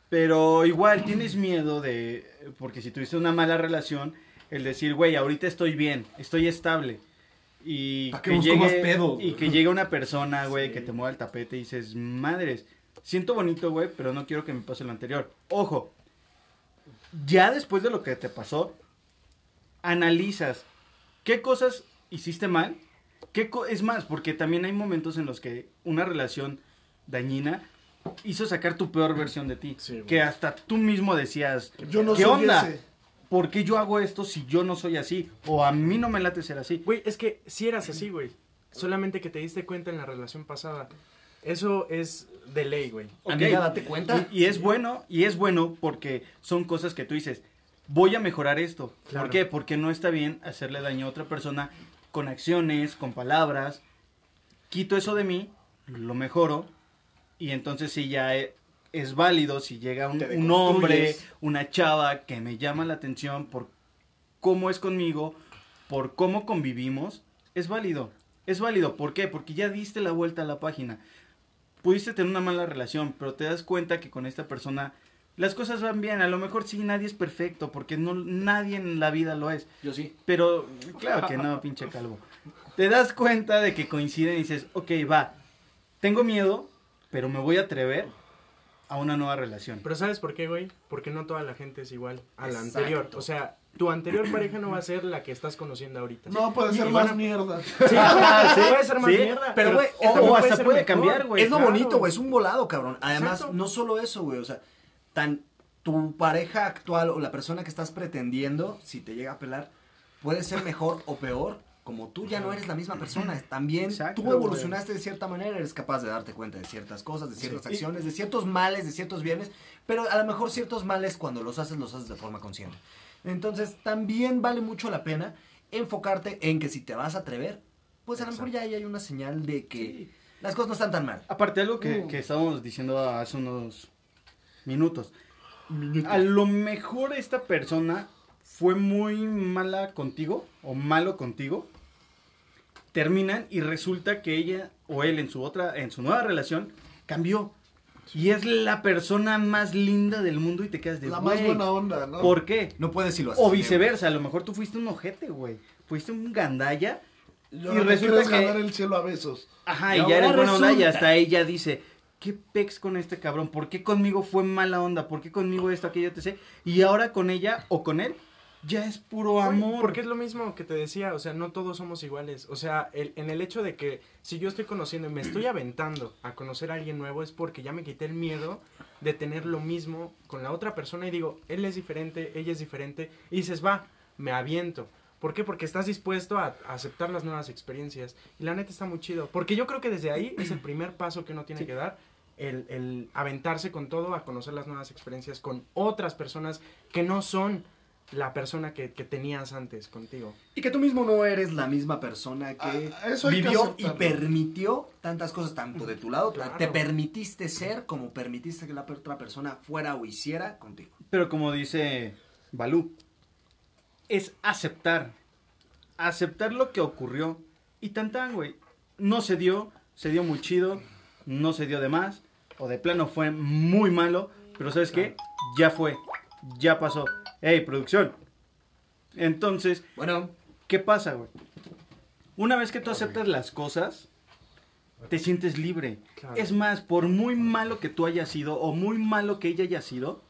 Pero igual tienes miedo de, porque si tuviste una mala relación, el decir, güey, ahorita estoy bien, estoy estable. Y ¿Pa' qué que, más llegue, pedo? y que llegue una persona, güey, que te mueva el tapete y dices, madres, siento bonito, güey, pero no quiero que me pase lo anterior. Ojo, ya después de lo que te pasó, analizas qué cosas hiciste mal. ¿Qué co- es más, porque también hay momentos en los que una relación dañina hizo sacar tu peor versión de ti. Sí, que hasta tú mismo decías, Yo no ¿qué soy onda? ese. ¿Por qué yo hago esto si yo no soy así? O a mí no me late ser así. Güey, es que si eras así, güey. Solamente que te diste cuenta en la relación pasada. Eso es de ley, güey. Ok. Amiga, date cuenta. Y, y es bueno, y es bueno porque son cosas que tú dices, voy a mejorar esto. Claro. ¿Por qué? Porque no está bien hacerle daño a otra persona con acciones, con palabras. Quito eso de mí, lo mejoro, y entonces sí ya e- es, válido si llega un, un hombre, una chava que me llama la atención por cómo es conmigo, por cómo convivimos, es válido. Es válido, ¿por qué? Porque ya diste la vuelta a la página pudiste tener una mala relación, pero te das cuenta que con esta persona las cosas van bien. A lo mejor sí, nadie es perfecto, porque no, nadie en la vida lo es. Yo sí. Pero, claro que no, pinche calvo. Te das cuenta de que coinciden y dices, ok, va, tengo miedo, pero me voy a atrever a una nueva relación. Pero ¿sabes por qué, güey? Porque no toda la gente es igual a la Exacto. anterior. O sea, tu anterior pareja no va a ser la que estás conociendo ahorita. No, puede ser más a- mierda. Sí, puede ser más sí, mierda. pero, güey, o, hasta puede cambiar, güey. es lo claro. bonito, güey, es un volado, cabrón. Además, Exacto. no solo eso, güey, o sea, tan tu pareja actual o la persona que estás pretendiendo, si te llega a pelar, puede ser mejor o peor, como tú ya no eres la misma persona. También Exacto, tú evolucionaste de cierta manera, eres capaz de darte cuenta de ciertas cosas, de ciertas Sí. acciones, de ciertos males, de ciertos bienes, pero a lo mejor ciertos males cuando los haces, los haces de forma consciente. Entonces, también vale mucho la pena enfocarte en que si te vas a atrever, pues a lo mejor ya ahí hay una señal de que las cosas no están tan mal. Aparte algo que, Uh. que estábamos diciendo hace unos minutos. A lo mejor esta persona fue muy mala contigo o malo contigo. Terminan y resulta que ella o él en su otra en su nueva relación cambió y es la persona más linda del mundo y te quedas de La más "Güey, buena onda, ¿no? ¿Por qué? No puedes si lo haces. O viceversa, a lo mejor tú fuiste un ojete, güey. Fuiste un gandalla Y, y te resulta que- ganar el cielo a besos. Ajá, Y y, ya eres buena onda y hasta ella dice, ¿qué pex con este cabrón? ¿Por qué conmigo fue mala onda? ¿Por qué conmigo esto, aquello, etc? Y ahora con ella o con él, ya es puro amor. Porque es lo mismo que te decía, o sea, no todos somos iguales. O sea, el- en el hecho de que si yo estoy conociendo y me estoy aventando a conocer a alguien nuevo es porque ya me quité el miedo de tener lo mismo con la otra persona y digo, él es diferente, ella es diferente, y dices, va, me aviento. ¿Por qué? Porque estás dispuesto a, a aceptar las nuevas experiencias. Y la neta está muy chido. Porque yo creo que desde ahí es el primer paso que uno tiene que dar. El, el aventarse con todo a conocer las nuevas experiencias con otras personas que no son la persona que, que tenías antes contigo. Y que tú mismo no eres la misma persona que Ah, eso hay que vivió y permitió tantas cosas tanto de tu lado. Claro. Te permitiste ser como permitiste que la otra persona fuera o hiciera contigo. Pero como dice Balú, es aceptar. Aceptar lo que ocurrió. Y tan tan, güey. No se dio, se dio muy chido, no se dio de más, o de plano fue muy malo, pero ¿sabes qué? Ya fue, ya pasó. ¡Ey, producción! Entonces, Bueno, ¿Qué pasa, güey? Una vez que tú aceptas las cosas, te sientes libre. Claro. Es más, por muy malo que tú hayas sido o muy malo que ella haya sido,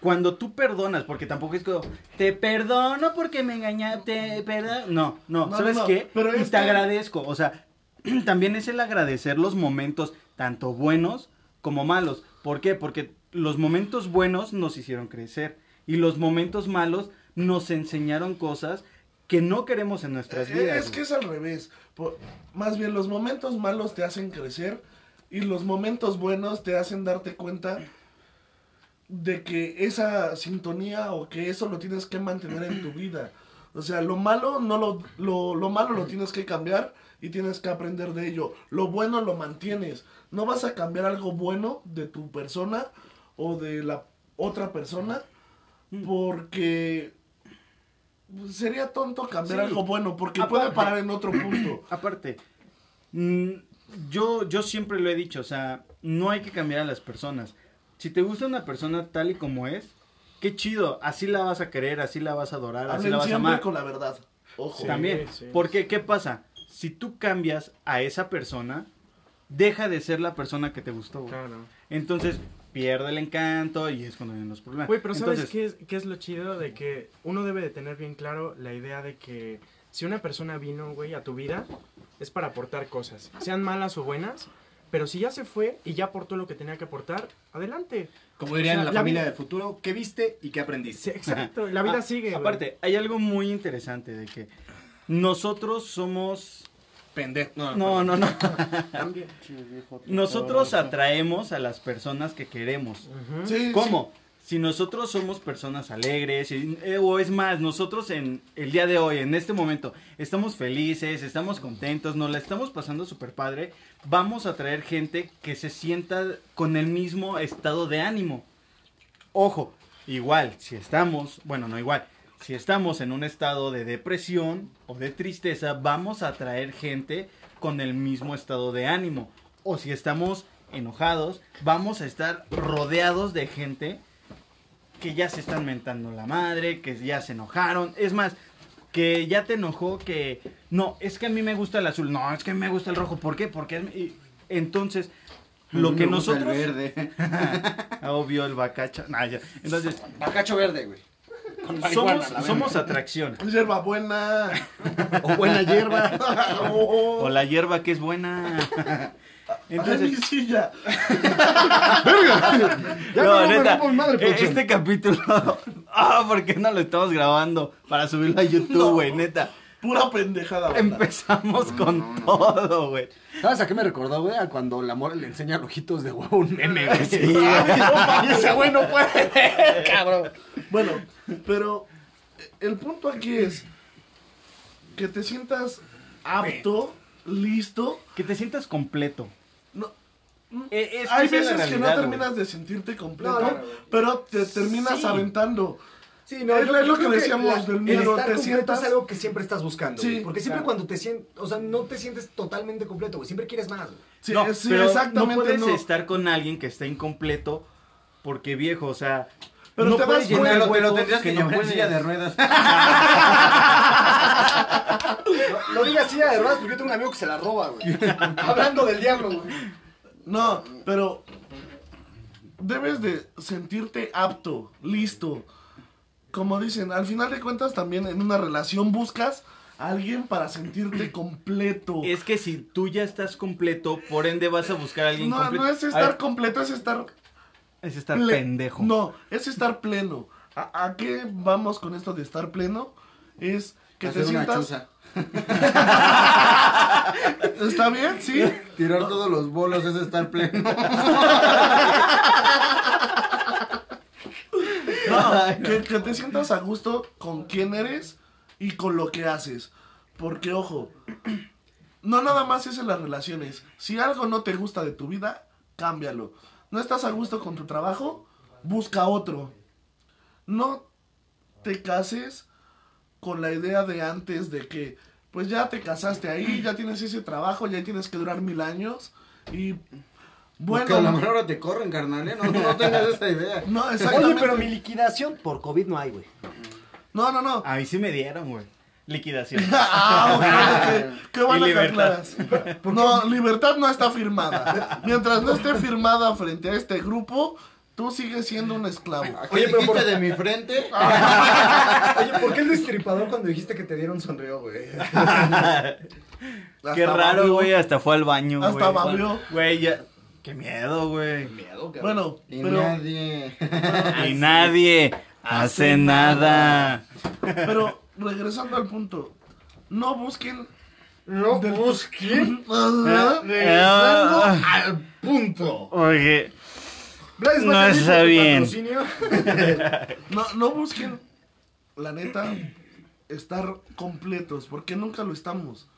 cuando tú perdonas, porque tampoco es como, te perdono porque me engañaste, perdón. No, no, No, ¿sabes no, qué? pero y te que- agradezco. O sea, <clears throat> también es el agradecer los momentos, tanto buenos como malos. ¿Por qué? Porque los momentos buenos nos hicieron crecer y los momentos malos nos enseñaron cosas que no queremos en nuestras Eh, vidas. Es que es al revés. Más bien, los momentos malos te hacen crecer y los momentos buenos te hacen darte cuenta de que esa sintonía o que eso lo tienes que mantener en tu vida. O sea, lo malo no lo, lo, lo malo lo tienes que cambiar y tienes que aprender de ello. Lo bueno lo mantienes. No vas a cambiar algo bueno de tu persona o de la otra persona porque sería tonto cambiar Sí. algo bueno porque puede parar en otro punto. <clears throat> Aparte, mm, yo, yo siempre lo he dicho, o sea, no hay que cambiar a las personas. Si te gusta una persona tal y como es, qué chido, así la vas a querer, así la vas a adorar, así la vas a amar. con la verdad. Ojo. También, sí, porque ¿qué pasa? Si tú cambias a esa persona, deja de ser la persona que te gustó. güey. Claro. Entonces, pierde el encanto y es cuando vienen los problemas. Güey, pero ¿sabes Entonces, qué es, qué es lo chido? De que uno debe de tener bien claro la idea de que si una persona vino, güey, a tu vida, es para aportar cosas. Sean malas o buenas, pero si ya se fue y ya aportó lo que tenía que aportar, adelante. Como dirían O sea, la, la familia vida- del futuro, ¿qué viste y qué aprendiste? Sí, exacto. La vida <laughs> Ah, sigue. güey. Aparte, hay algo muy interesante de que nosotros somos... Pendejo. No, No, no. <laughs> Nosotros atraemos a las personas que queremos. Sí, ¿Cómo? Si nosotros somos personas alegres, y- eh, o es más, nosotros en el día de hoy, en este momento, estamos felices, estamos contentos, nos la estamos pasando súper padre, vamos a traer gente que se sienta con el mismo estado de ánimo. Ojo, igual, si estamos, bueno, no igual, si estamos en un estado de depresión o de tristeza, vamos a traer gente con el mismo estado de ánimo. O si estamos enojados, vamos a estar rodeados de gente que ya se están mentando la madre, que ya se enojaron. Es más, que ya te enojó que... No, es que a mí me gusta el azul. No, es que a mí me gusta el rojo. ¿Por qué? Porque... Entonces, lo que nosotros... El verde. <laughs> Obvio, el. Nah, ya. Entonces, Bacacho verde, güey. Con marihuana, somos, somos atracción. Hierba buena. O buena hierba. <laughs> Oh, O la hierba que es buena. Ay, mi Entonces, silla. Ya no, no, me neta, madre, eh, producción. este capítulo, <laughs> ah, ¿por qué no lo estamos grabando para subirlo a <laughs> YouTube, güey? Neta, Pura pendejada. banda. empezamos con todo, güey. ¿Sabes a qué me recordó, güey? A cuando la mora le enseña ojitos de huevo a un meme, güey. Sí, <laughs> y ese güey no puede ver, <laughs> cabrón. Bueno, pero el punto aquí es que te sientas apto, listo. Que te sientas completo. No, Eh, es que hay veces que no terminas güey. de sentirte completo, No, no. pero te terminas Sí. aventando. Sí, Es yo- lo- es lo que decíamos la- del el miedo, estar te completo sientas- es algo que siempre estás buscando, Sí, güey. Porque siempre claro. cuando te sientes, o sea, no te sientes totalmente completo, güey. Siempre quieres más, güey. Sí, no, sí, pero exactamente no puedes no. estar con alguien que está incompleto porque viejo, o sea, Pero no te puedes llenar lo, te lo tendrías que, no llevar en silla de ruedas. <laughs> No, no digas silla de ruedas porque yo tengo un amigo que se la roba, güey. <laughs> Hablando del diablo, güey. No, pero debes de sentirte apto, listo. Como dicen, al final de cuentas también en una relación buscas a alguien para sentirte <clears throat> completo. Es que si tú ya estás completo, por ende vas a buscar a alguien no, completo. no es estar completo, es estar es estar ple- pendejo. No, es estar pleno. ¿A, a qué vamos con esto de estar pleno? Es que Hacer te una sientas... chuza. <laughs> ¿Está bien? Sí. Tirar todos los bolos es estar pleno. <laughs> No, que, que te sientas a gusto con quién eres y con lo que haces. Porque, ojo, no nada más es en las relaciones. Si algo no te gusta de tu vida, cámbialo. No estás a gusto con tu trabajo, busca otro. No te cases con la idea de antes de que, pues ya te casaste ahí, ya tienes ese trabajo, ya tienes que durar mil años. Y Porque a lo bueno, mejor ahora te corren, carnal, ¿eh? No, no tengas esa idea. <laughs> no, Oye, exactamente. pero mi liquidación por COVID no hay, güey. No, no, no. A mí sí me dieron, güey. Liquidación. <laughs> Ah, ok, ok. Qué bueno libertad. aclaras. <laughs> No, libertad no está firmada. Mientras no esté firmada frente a este grupo, tú sigues siendo un esclavo. ¿Qué Oye, pero por- de mi frente? Oye, ¿por qué el destripador cuando dijiste que te dieron sonrió, güey? Qué raro, güey. Hasta fue al baño, güey. Hasta babió. Güey, ya. Qué miedo, güey. Miedo, cabrón. Bueno, Y pero nadie. <laughs> <laughs> Y nadie. Hace nada. Pero regresando al punto, no busquen No Del- busquen. <laughs> Regresando Ah. al punto. Oye, Gracias, No está tu bien. No, no busquen, la neta, estar completos, porque nunca lo estamos.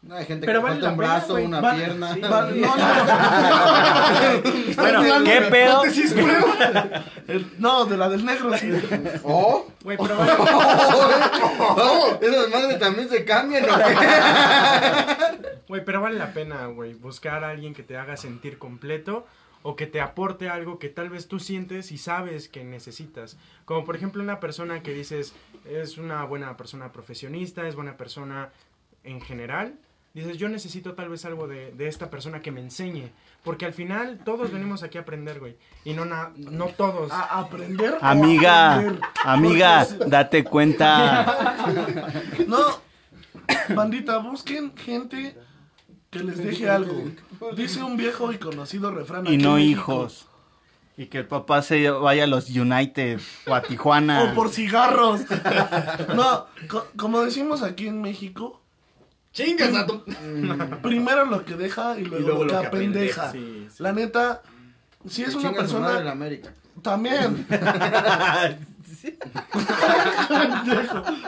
No, hay gente Pero que vale falta un brazo, una pierna. sí, no, <laughs> bueno, ¿qué pedo? No, <laughs> no, de la del negro, sí. ¡Oh! Güey, pero vale, <laughs> ¡Oh! ¿Esas madres también se cambian o qué? güey, pero vale la pena, güey, buscar a alguien que te haga sentir completo o que te aporte algo que tal vez tú sientes y sabes que necesitas. Como por ejemplo una persona que dices es una buena persona profesionista, es buena persona en general. Dices, yo necesito tal vez algo de, de esta persona que me enseñe. Porque al final todos venimos aquí a aprender, güey. Y no, na- no todos. A aprender. Amiga, aprender. amiga, date cuenta. <laughs> No, bandita, busquen gente que les deje algo. Dice un viejo y conocido refrán. Y no hijos. Y que el papá se vaya a los United o a Tijuana. O por cigarros. <laughs> No, co- como decimos aquí en México, Chingas a tu. <laughs> primero lo que deja y luego, luego lo que apendeja. Sí, sí. La neta, si es una la persona, América. también. <laughs>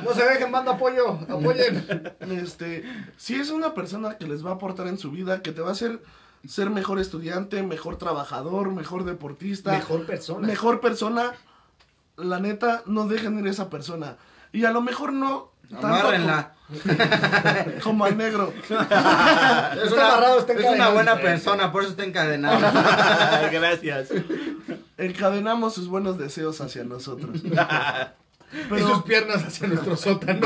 No se dejen, manda apoyo. Apoyen. Este, si es una persona que les va a aportar en su vida, que te va a hacer ser mejor estudiante, mejor trabajador, mejor deportista, Mejor persona. mejor persona, la neta, no dejen ir a esa persona. Y a lo mejor no Amárrenla. <laughs> como, al negro. Es <laughs> Está amarrado, está es una buena persona, por eso está encadenado. <laughs> Gracias. Encadenamos sus buenos deseos hacia nosotros. Y sus piernas hacia nuestro sótano.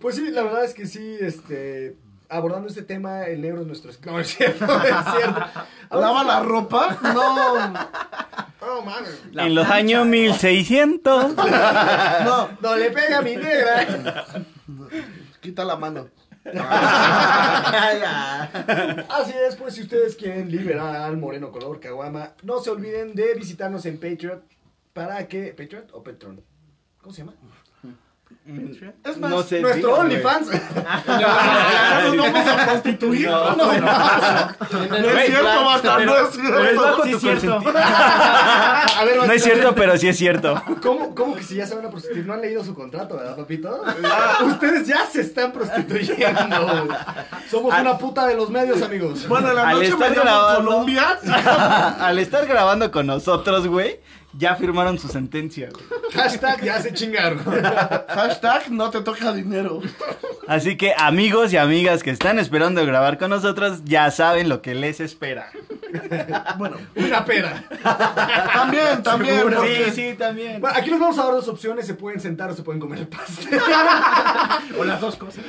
pues sí, la verdad es que sí, este. Abordando este tema, el negro es nuestro. <laughs> No, es cierto, es cierto. lava la ropa, no, Oh, mames. En los años 1600. <laughs> no, No le pega a mi negra. quita la mano. <laughs> Así es, pues si ustedes quieren liberar al moreno color caguama, no se olviden de visitarnos en Patreon para que. ¿Patreon o Petron? ¿Cómo se llama? Es más, No sé. Nuestro OnlyFans. ¿nos vamos a prostituir? No, No, no, no es cierto, basta, no es Pero es bajo cierto. No es cierto, pero sí es cierto. ¿Cómo, ¿Cómo que si ya se van a prostituir? ¿No han leído su contrato, verdad, papito? Ustedes ya se están prostituyendo. Somos una puta de los medios, amigos. Bueno, en la Al noche me estar llamo grabando- Colombia. Al estar grabando con nosotros, güey, ya firmaron su sentencia. güey. Hashtag ya se chingaron. Hashtag no te toca dinero. Así que amigos y amigas que están esperando grabar con nosotros, ya saben lo que les espera. Bueno, Una pera. también, también. Seguro. Sí, sí, también. Bueno, aquí les vamos a dar dos opciones. Se pueden sentar o se pueden comer el pastel. <laughs> O las dos cosas.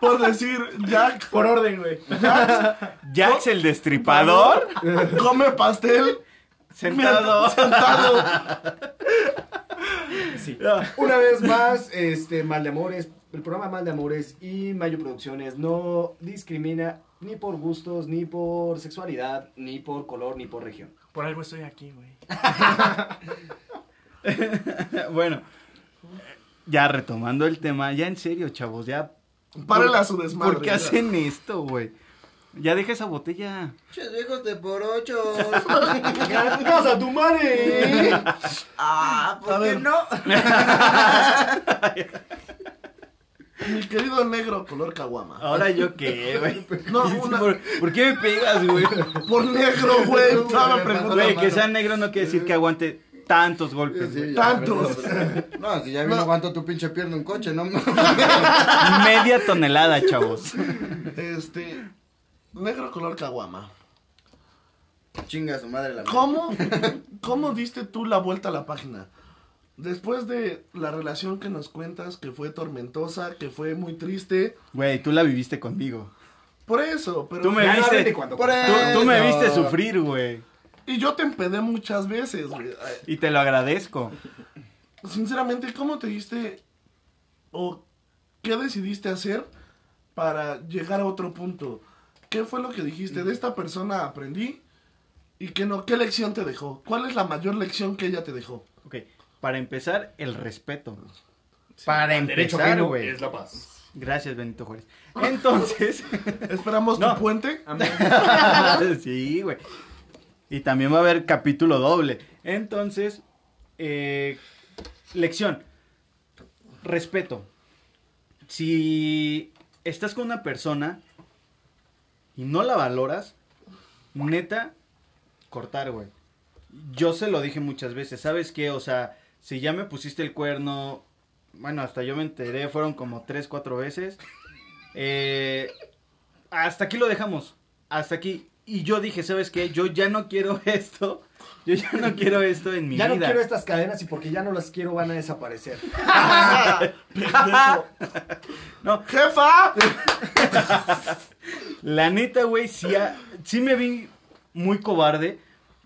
Por decir, Jack Por orden, güey. Jax el destripador, come pastel sentado. <laughs> sentado. Sí. Una vez más, este, Mal de Amores, el programa Mal de Amores y Mayo Producciones no discrimina ni por gustos, ni por sexualidad, ni por color, ni por región. Por algo estoy aquí, güey. <laughs> Bueno, ya retomando el tema, ya en serio, chavos, ya. Párale a su desmadre. ¿Por qué hacen esto, güey? Ya deja esa botella. Che, hijos de por ocho. <laughs> ¡Casa tu madre! Ah, A ¿por qué ver. no? Mi querido negro color caguama. Ahora yo qué, güey. No, <laughs> una- ¿Por, por qué me pegas, güey? Por negro, güey. <laughs> Estaba me preguntando. Güey, que sea negro no quiere decir que aguante tantos golpes, Sí, güey. ya, Tantos. No, si ya vino aguanto tu pinche pierna un coche, no Media tonelada, chavos. Este. Negro color caguama. Chinga su madre la ¿Cómo, <laughs> ¿Cómo diste tú la vuelta a la página? Después de la relación que nos cuentas, que fue tormentosa, que fue muy triste. Güey, tú la viviste conmigo. Por eso, pero. Tú me Ya viste. hablen de cuando- Por Tú, tú me viste sufrir, güey. Y yo te empedé muchas veces, güey. Ay, Y te lo agradezco. Sinceramente, ¿cómo te diste o qué decidiste hacer para llegar a otro punto? ¿Qué fue lo que dijiste? De esta persona aprendí y qué no. ¿Qué lección te dejó? ¿Cuál es la mayor lección que ella te dejó? Ok, para empezar, el respeto. Para empezar, güey. es la paz. Gracias, Benito Juárez. Entonces, <laughs> Esperamos No. tu puente. <laughs> sí, güey. Y también va a haber capítulo doble. Entonces, eh, lección. Respeto. Si estás con una persona y no la valoras, neta, cortar, güey. Yo se lo dije muchas veces, ¿sabes qué? O sea, si ya me pusiste el cuerno, bueno, hasta yo me enteré, fueron como tres, cuatro veces. Eh, hasta aquí lo dejamos, hasta aquí. Y yo dije, ¿sabes qué? Yo ya no quiero <laughs> esto, yo ya no quiero esto en mi ya vida. no quiero estas cadenas y porque ya no las quiero van a desaparecer. <laughs> No, ¡Jefa! <laughs> La neta, güey, sí, sí me vi muy cobarde.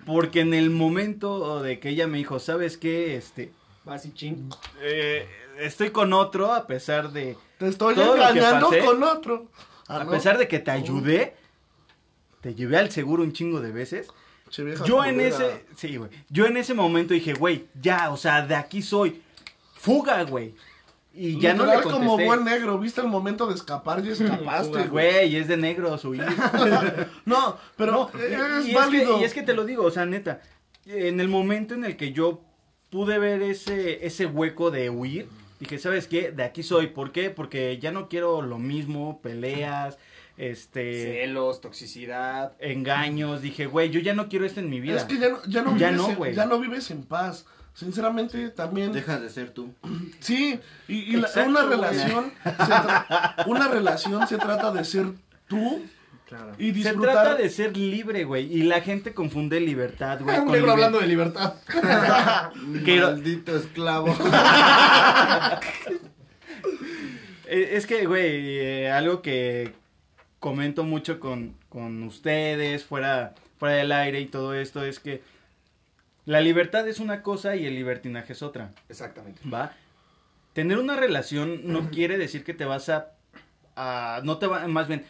Porque en el momento de que ella me dijo, ¿sabes qué? Este, Vas y ching. eh, estoy con otro a pesar de... Te estoy engañando pasé, con otro. Ah, A ¿no? pesar de que te ayudé, te llevé al seguro un chingo de veces. Che, vieja Yo en ese, sí, güey. Yo en ese momento dije, güey, ya, o sea, de aquí soy. Fuga, güey. Y ya no le contesté. como buen negro, viste el momento de escapar <laughs> y escapaste, güey. Es de negro su hijo. <laughs> No, pero No, es y, válido. Es que, y es que te lo digo, o sea, neta, en el momento en el que yo pude ver ese, ese hueco de huir, dije, ¿sabes qué? De aquí soy. ¿Por qué? Porque ya no quiero lo mismo, peleas, este, Celos, toxicidad. engaños. Dije, güey, yo ya no quiero esto en mi vida. Es que ya no, ya no Ya vives, no, en, güey. ya no vives en paz. Sinceramente, también. Dejas de ser tú. Sí, y, y la- una relación. se una relación se trata de ser tú Claro. y Se disfrutar. trata de ser libre, güey. Y la gente confunde libertad, güey. <laughs> Un liber- hablando de libertad. <laughs> Maldito esclavo. <laughs> Eh, Es que, güey, eh, algo que comento mucho con, con ustedes, fuera, fuera del aire y todo esto, es que la libertad es una cosa y el libertinaje es otra, Exactamente. ¿va? Tener una relación no quiere decir que te vas a, a- no te va, más bien,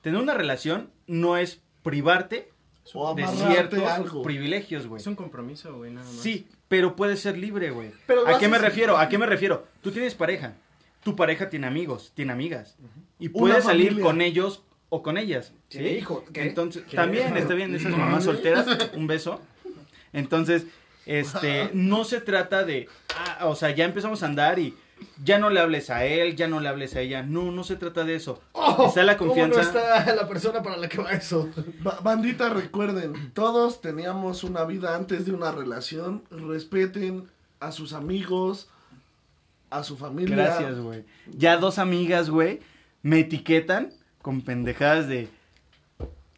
tener una relación no es privarte o de ciertos algo. privilegios, güey. Es un compromiso, güey, nada más. Sí, pero puedes ser libre, güey. ¿A qué me refiero? ¿A qué me refiero? Tú tienes pareja. Tu pareja tiene amigos, tiene amigas. Y puedes salir familia. con ellos o con ellas. ¿sí? Hijo, ¿qué? Entonces, ¿Qué? también está bien, esas mamás solteras, un beso. Entonces, este, no se trata de, ah, o sea, ya empezamos a andar y ya no le hables a él, ya no le hables a ella. No, no se trata de eso. Oh, está la ¿cómo confianza. no está la persona para la que va eso? Ba- bandita, recuerden, todos teníamos una vida antes de una relación. Respeten a sus amigos, a su familia. Gracias, güey. Ya dos amigas, güey, me etiquetan con pendejadas de...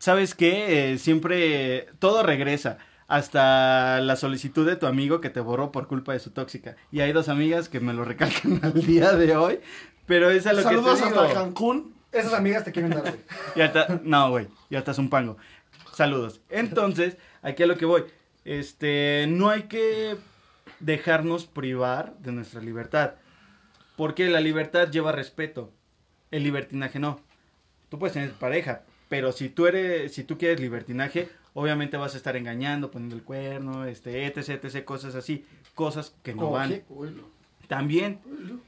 ¿Sabes qué? Eh, siempre todo regresa. Hasta la solicitud de tu amigo que te borró por culpa de su tóxica. Y hay dos amigas que me lo recalcan <laughs> al día de hoy. Pero es a lo Saludos que te digo. hasta Cancún. Esas amigas te quieren dar, güey. Y hasta, no, güey, ya estás un pango. Saludos. Entonces, aquí a lo que voy. Este, no hay que dejarnos privar de nuestra libertad. Porque la libertad lleva respeto. El libertinaje no. Tú puedes tener pareja, pero si tú eres, si tú quieres libertinaje, obviamente vas a estar engañando, poniendo el cuerno, este, etc, etc, cosas así, cosas que no van. Uy, no. También.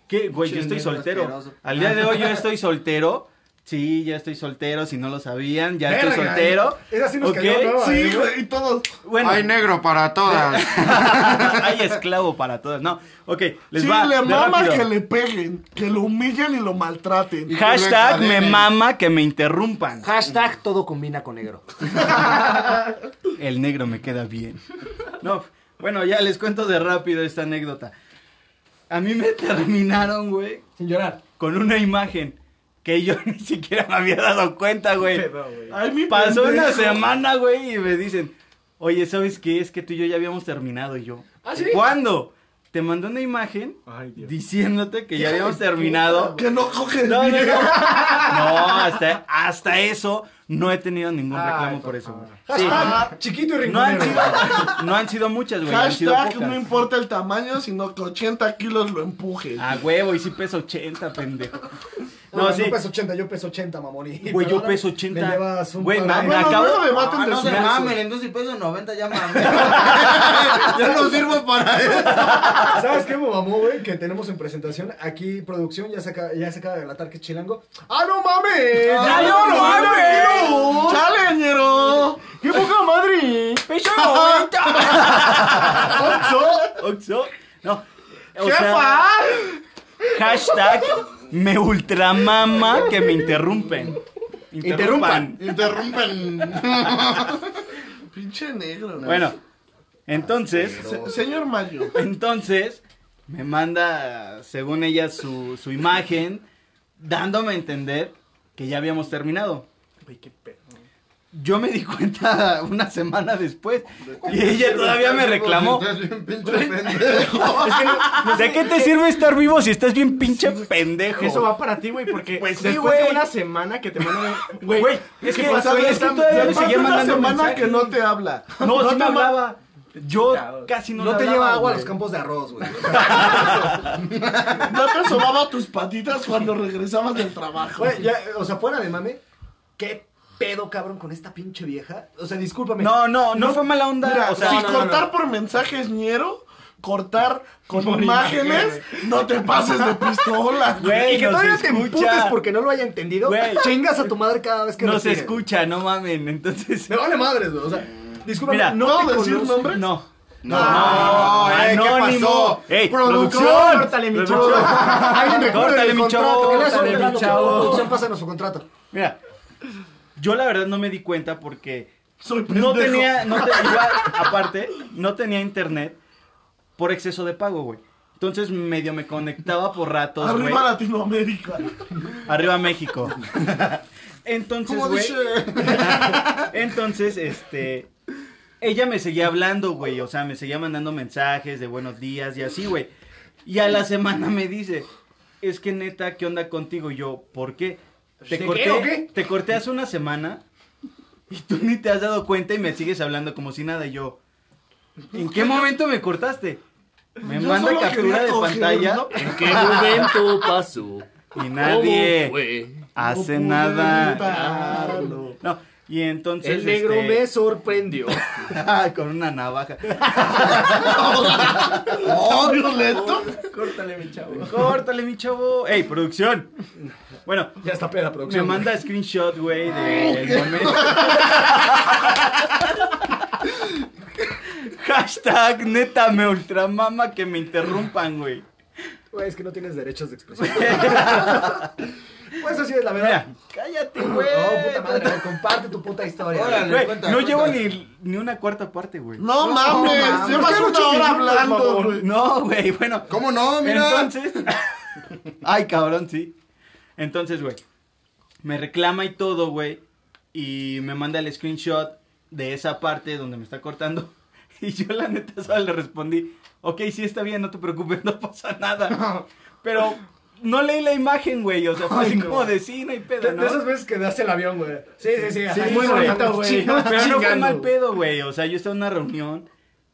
¿Qué? Güey, yo estoy soltero. Al día de hoy yo estoy soltero. Sí, ya estoy soltero, si no lo sabían, ya estoy soltero. Esa sí nos ¿Ok? cayó nueva, Sí, ¿eh? güey, y todos. Bueno, Hay negro para todas. <laughs> hay esclavo para todas. No, ok, les sí, va. le mama rápido. que le peguen, que lo humillen y lo maltraten. Hashtag que lo me mama que me interrumpan. Hashtag todo combina con negro. <laughs> El negro me queda bien. No, bueno, ya les cuento de rápido esta anécdota. A mí me terminaron, güey, Sin llorar. con una imagen que yo <laughs> ni siquiera me había dado cuenta, güey. Pedo, güey. Ay, mi Pasó una semana, güey, y me dicen, oye, ¿sabes qué? Es que tú y yo ya habíamos terminado. Y yo, ¿Ah, sí? ¿cuándo? Te mandó una imagen Ay, Dios. diciéndote que ya habíamos terminado. Que no coges No, no, bien. no. <laughs> No, hasta, hasta eso no he tenido ningún reclamo por por eso, güey. Sí. Hashtag chiquito y No han, rinconero. sido, no han sido muchas, güey. Han sido Hashtag pocas. no importa el tamaño, sino que 80 kilos lo empujes. A huevo, y si peso 80, pendejo. No, No, peso 80, yo peso 80, mamón. y- Güey, yo perdóname, peso 80. Me llevas un Güey, par me- de- me Bueno, acabo- debaten Ah, de no su se peso. mamen, en 12 pesos 90 ya mames. <laughs> ya no sirvo para eso. ¿Sabes qué me mamó, güey? Que tenemos en presentación aquí producción, ya se acaba, ya se acaba de relatar que es chilango. ¡Ah, no mames! ¡Ah, no, no mames! ¡Chale, ñero! ¡Qué poca madre! ¡Peso 90! ¿Oxo? No. O sea, hashtag me ultramama que me interrumpen. Interrumpan. Interrumpen. <laughs> Pinche negro. ¿no? Bueno, entonces, Se- señor Mario. entonces, me manda, según ella, su, su imagen, dándome a entender que ya habíamos terminado. Güey, qué pedo. Yo me di cuenta <laughs> una semana después y ella todavía me reclamó. Estás bien pinche pendejo. <laughs> ¿De qué te sirve estar vivo si estás bien pinche pendejo? Eso va para ti, güey, porque Pues sí, después güey. de una semana que te <laughs> mandan... Güey, Güey, es que, pasó? es que todavía me una semana que no te habla. No, sí te me ma- hablaba. Yo casi no No te hablaba, lleva agua a los campos de arroz, güey. No te sobaba tus patitas cuando regresabas del trabajo. Güey, ya, o sea, fuera de mame, ¿qué pedo, cabrón, con esta pinche vieja? O sea, discúlpame. No, no, no fue mala onda. Mira, o sea, si no, no, cortar no. por mensajes ñero, cortar con Por imágenes, no te pases de pistola. <laughs> Güey, y que nos todavía te emputes porque no lo haya entendido. Güey. Chingas a tu madre cada vez que no se respire. escucha, no mamen. Entonces, Me vale madres, güey. O sea, discúlpame, Mira, no ¿puedo te decir conozco. nombres? no. No, no, eh, ¿qué pasó? Ey, Producción, córtale, mi Producción. <laughs> Alguien recuerde mi chavo, córtale, mi chavo. Producción, pásanos su contrato. Mira, yo la verdad no me di cuenta porque Soy no tenía, no te- igual, aparte, no tenía internet por exceso de pago, güey. Entonces medio me conectaba por ratos, güey. Arriba Latinoamérica. Arriba México. <laughs> Entonces, ¿Cómo güey. dice? <laughs> Entonces, este. Ella me seguía hablando, güey. O sea, me seguía mandando mensajes de buenos días y así, güey. Y a la semana me dice: Es que neta, ¿qué onda contigo? Y yo, ¿por qué? Te ¿De corté, qué o qué? te corté hace una semana y tú ni te has dado cuenta y me sigues hablando como si nada. Y yo, ¿en qué momento me cortaste? Me Yo manda captura de coger, pantalla ¿no? ¿En qué momento pasó? y nadie hace No nada. evitarlo. No, y entonces. El negro este, me sorprendió. <laughs> con una navaja. <laughs> Oh, violento. Córtale, mi chavo. Córtale, mi chavo. Ey, producción. Bueno, Ya está peda, me manda screenshot, güey, del momento. <laughs> Hashtag neta me ultramama que me interrumpan, güey. Güey, es que no tienes derechos de expresión. <laughs> pues así es la Mira, verdad. cállate, No, güey. puta madre, güey, comparte tu puta historia. Órale. Güey, Cuenta, no cuenta. llevo ni, ni una cuarta parte, güey. No, mames, mames. llevas ¿Por qué una mucho hora hablando, güey. No, güey, bueno. ¿Cómo no? Mira. Entonces. <laughs> Ay, cabrón, sí. Entonces, güey. Me reclama y todo, güey. Y me manda el screenshot de esa parte donde me está cortando. <laughs> Y yo, la neta, solo le respondí: Ok, sí, está bien, no te preocupes, <laughs> no pasa nada. <laughs> Pero no leí la imagen, güey. O sea, fue así como de sí, no hay pedo, ¿no? de esas veces que das el avión, güey. Sí, sí, sí. Sí, ajá, muy bonito, güey. Pero no fue mal pedo, güey. O sea, yo estaba en una reunión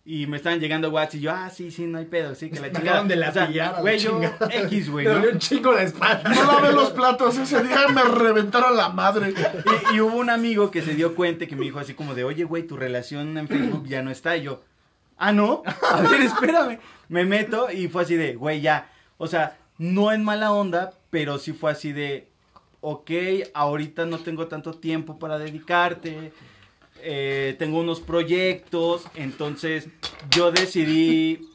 y me estaban llegando WhatsApp y yo, ah, sí, sí, no hay pedo, sí, que la chingada. de O sea, latillar a la Güey, yo, chingada. X, güey, Me ¿no? dolió un chingo la espalda. No lavé los platos ese día me reventaron la madre. Y, y hubo un amigo que se dio cuenta que me dijo así como de, oye, güey, tu relación en Facebook ya no está. Y yo, ah, ¿no? A ver, espérame. Me meto y fue así de, güey, ya. O sea, no en mala onda, pero sí fue así de, ok, ahorita no tengo tanto tiempo para dedicarte. Eh, tengo unos proyectos, entonces yo decidí,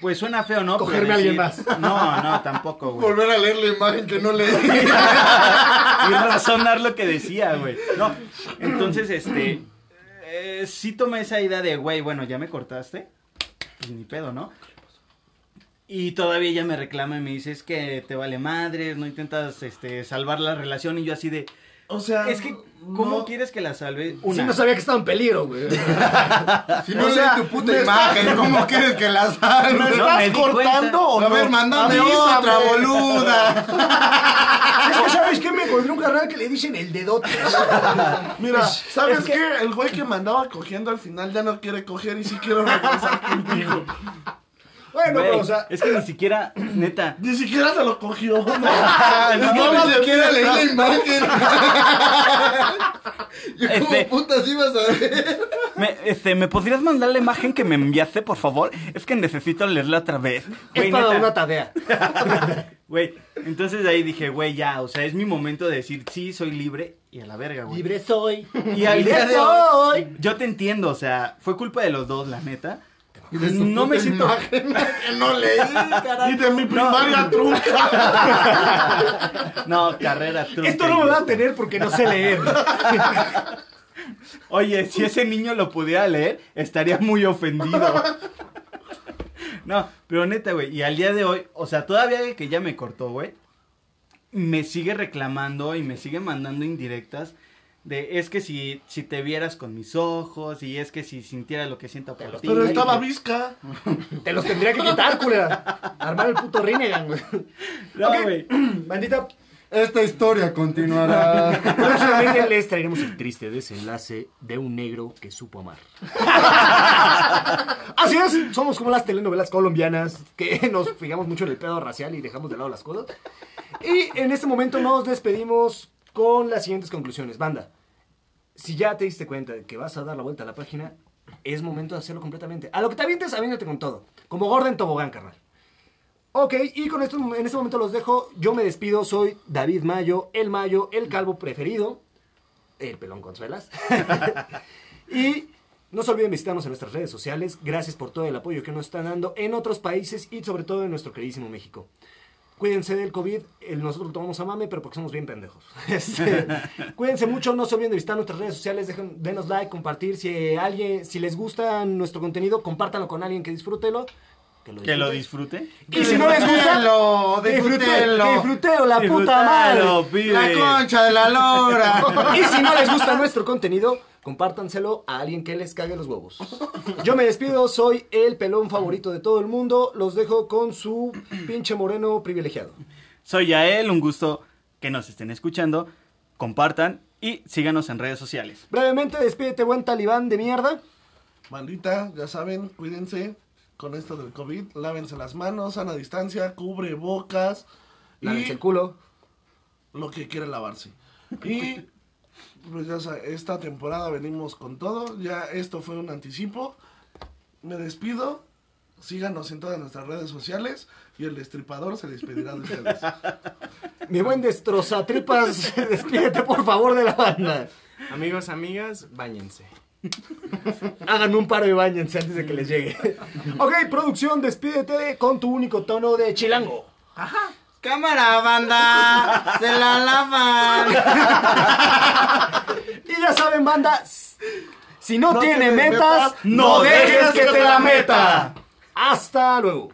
pues suena feo, ¿no? Cogerme a alguien decir- No, no, tampoco, güey. Volver a leer la imagen que no leí. <laughs> y razonar lo que decía, güey. No, entonces, este, eh, sí tomé esa idea de, güey, bueno, ya me cortaste, pues ni pedo, ¿no? Y todavía ella me reclama y me dice, es que te vale madres, no intentas, este, salvar la relación, y yo así de, O sea, es que, ¿cómo no- quieres que la salve? Sí, Una, no sabía que estaba en peligro, güey. <laughs> Si no O sea, leí tu puta imagen, ¿cómo quieres que la ¿Me salve? No, estás me di cortando o A no? ver, mándame Avísame. otra, boluda. <laughs> Es que, ¿sabes qué? Me encontré un carnal que le dicen el dedote. <laughs> Mira, ¿sabes qué? El güey que me andaba cogiendo al final ya no quiere coger y sí quiero regresar contigo. Bueno, Güey, pero, o sea, es que ni siquiera, <clears throat> neta. Ni siquiera se lo cogió. No, <laughs> No, ni siquiera leí la imagen. <laughs> Yo como Este- putas ibas a ver. Me, este, ¿Me podrías mandar la imagen que me enviaste, por favor? Es que necesito leerla otra vez. es Güey, para neta, una tarea. <laughs> Güey, entonces ahí dije, güey, ya, o sea, es mi momento de decir, sí, soy libre y a la verga, güey. Libre soy. Y al día de soy. hoy, yo te entiendo, o sea, fue culpa de los dos, la neta. Y de su No me siento... <laughs> <laughs> que no leí, Y carajo. de mi primaria <laughs> trunca. No, carrera trunca. Esto no me va a tener porque no sé leer. Oye, si ese niño lo pudiera leer, estaría muy ofendido. No, pero neta, güey, y al día de hoy, o sea, todavía que ya me cortó, güey, me sigue reclamando y me sigue mandando indirectas de, es que si, si te vieras con mis ojos, y es que si sintiera lo que siento por ti. Pero estaba visca. Te los tendría que quitar, culera. Armar el puto Rinnegan, güey. <laughs> No, Ok. güey. <clears throat> Bandita, Esta historia continuará. <laughs> próximamente les traeremos el triste desenlace de un negro que supo amar. <laughs> Así es, somos como las telenovelas colombianas que nos fijamos mucho en el pedo racial y dejamos de lado las cosas. Y en este momento nos despedimos con las siguientes conclusiones. Banda, si ya te diste cuenta de que vas a dar la vuelta a la página, es momento de hacerlo completamente. A lo que te avientes, aviéntate con todo. Como Gordon Tobogán, carnal. Ok, y con esto en este momento los dejo. Yo me despido, soy David Mayo, el Mayo, el calvo preferido, el pelón Consuelas. <laughs> y no se olviden visitarnos en nuestras redes sociales. Gracias por todo el apoyo que nos están dando en otros países y sobre todo en nuestro queridísimo México. Cuídense del COVID, nosotros lo tomamos a mame, pero porque somos bien pendejos. <laughs> Este, <laughs> cuídense mucho, no se olviden de visitar nuestras redes sociales, dejen, denos like, compartir. Si alguien, si les gusta nuestro contenido, compártanlo con alguien que disfrútelo. Que lo Que lo disfrute. Y si no les gusta, Disfrútenlo, disfrútenlo. disfrútenlo. La puta madre. La concha de la lora. <laughs> Y si no les gusta nuestro contenido, compártanselo a alguien que les cague los huevos. Yo me despido, soy el pelón favorito de todo el mundo. Los dejo con su pinche moreno privilegiado. Soy Yael, un gusto que nos estén escuchando. Compartan y síganos en redes sociales. Brevemente, despídete, buen talibán de mierda. Bandita, ya saben, cuídense con esto del COVID. Lávense las manos, sana distancia, cubre bocas. Lávense Y el culo. lo que quiera lavarse. Y pues ya esta temporada venimos con todo. Ya esto fue un anticipo. Me despido. Síganos en todas nuestras redes sociales y el destripador se despedirá de ustedes. <laughs> Mi buen destrozatripas, <laughs> despídete por favor de la banda. Amigos, amigas, bañense. <laughs> Háganme un paro y bañense antes de que les llegue. <laughs> Ok, producción, despídete con tu único tono de chilango. Cámara, banda. Se la lavan. <laughs> Y ya saben, banda, si no, tiene metas, metas, no dejes que te la meta. Hasta luego.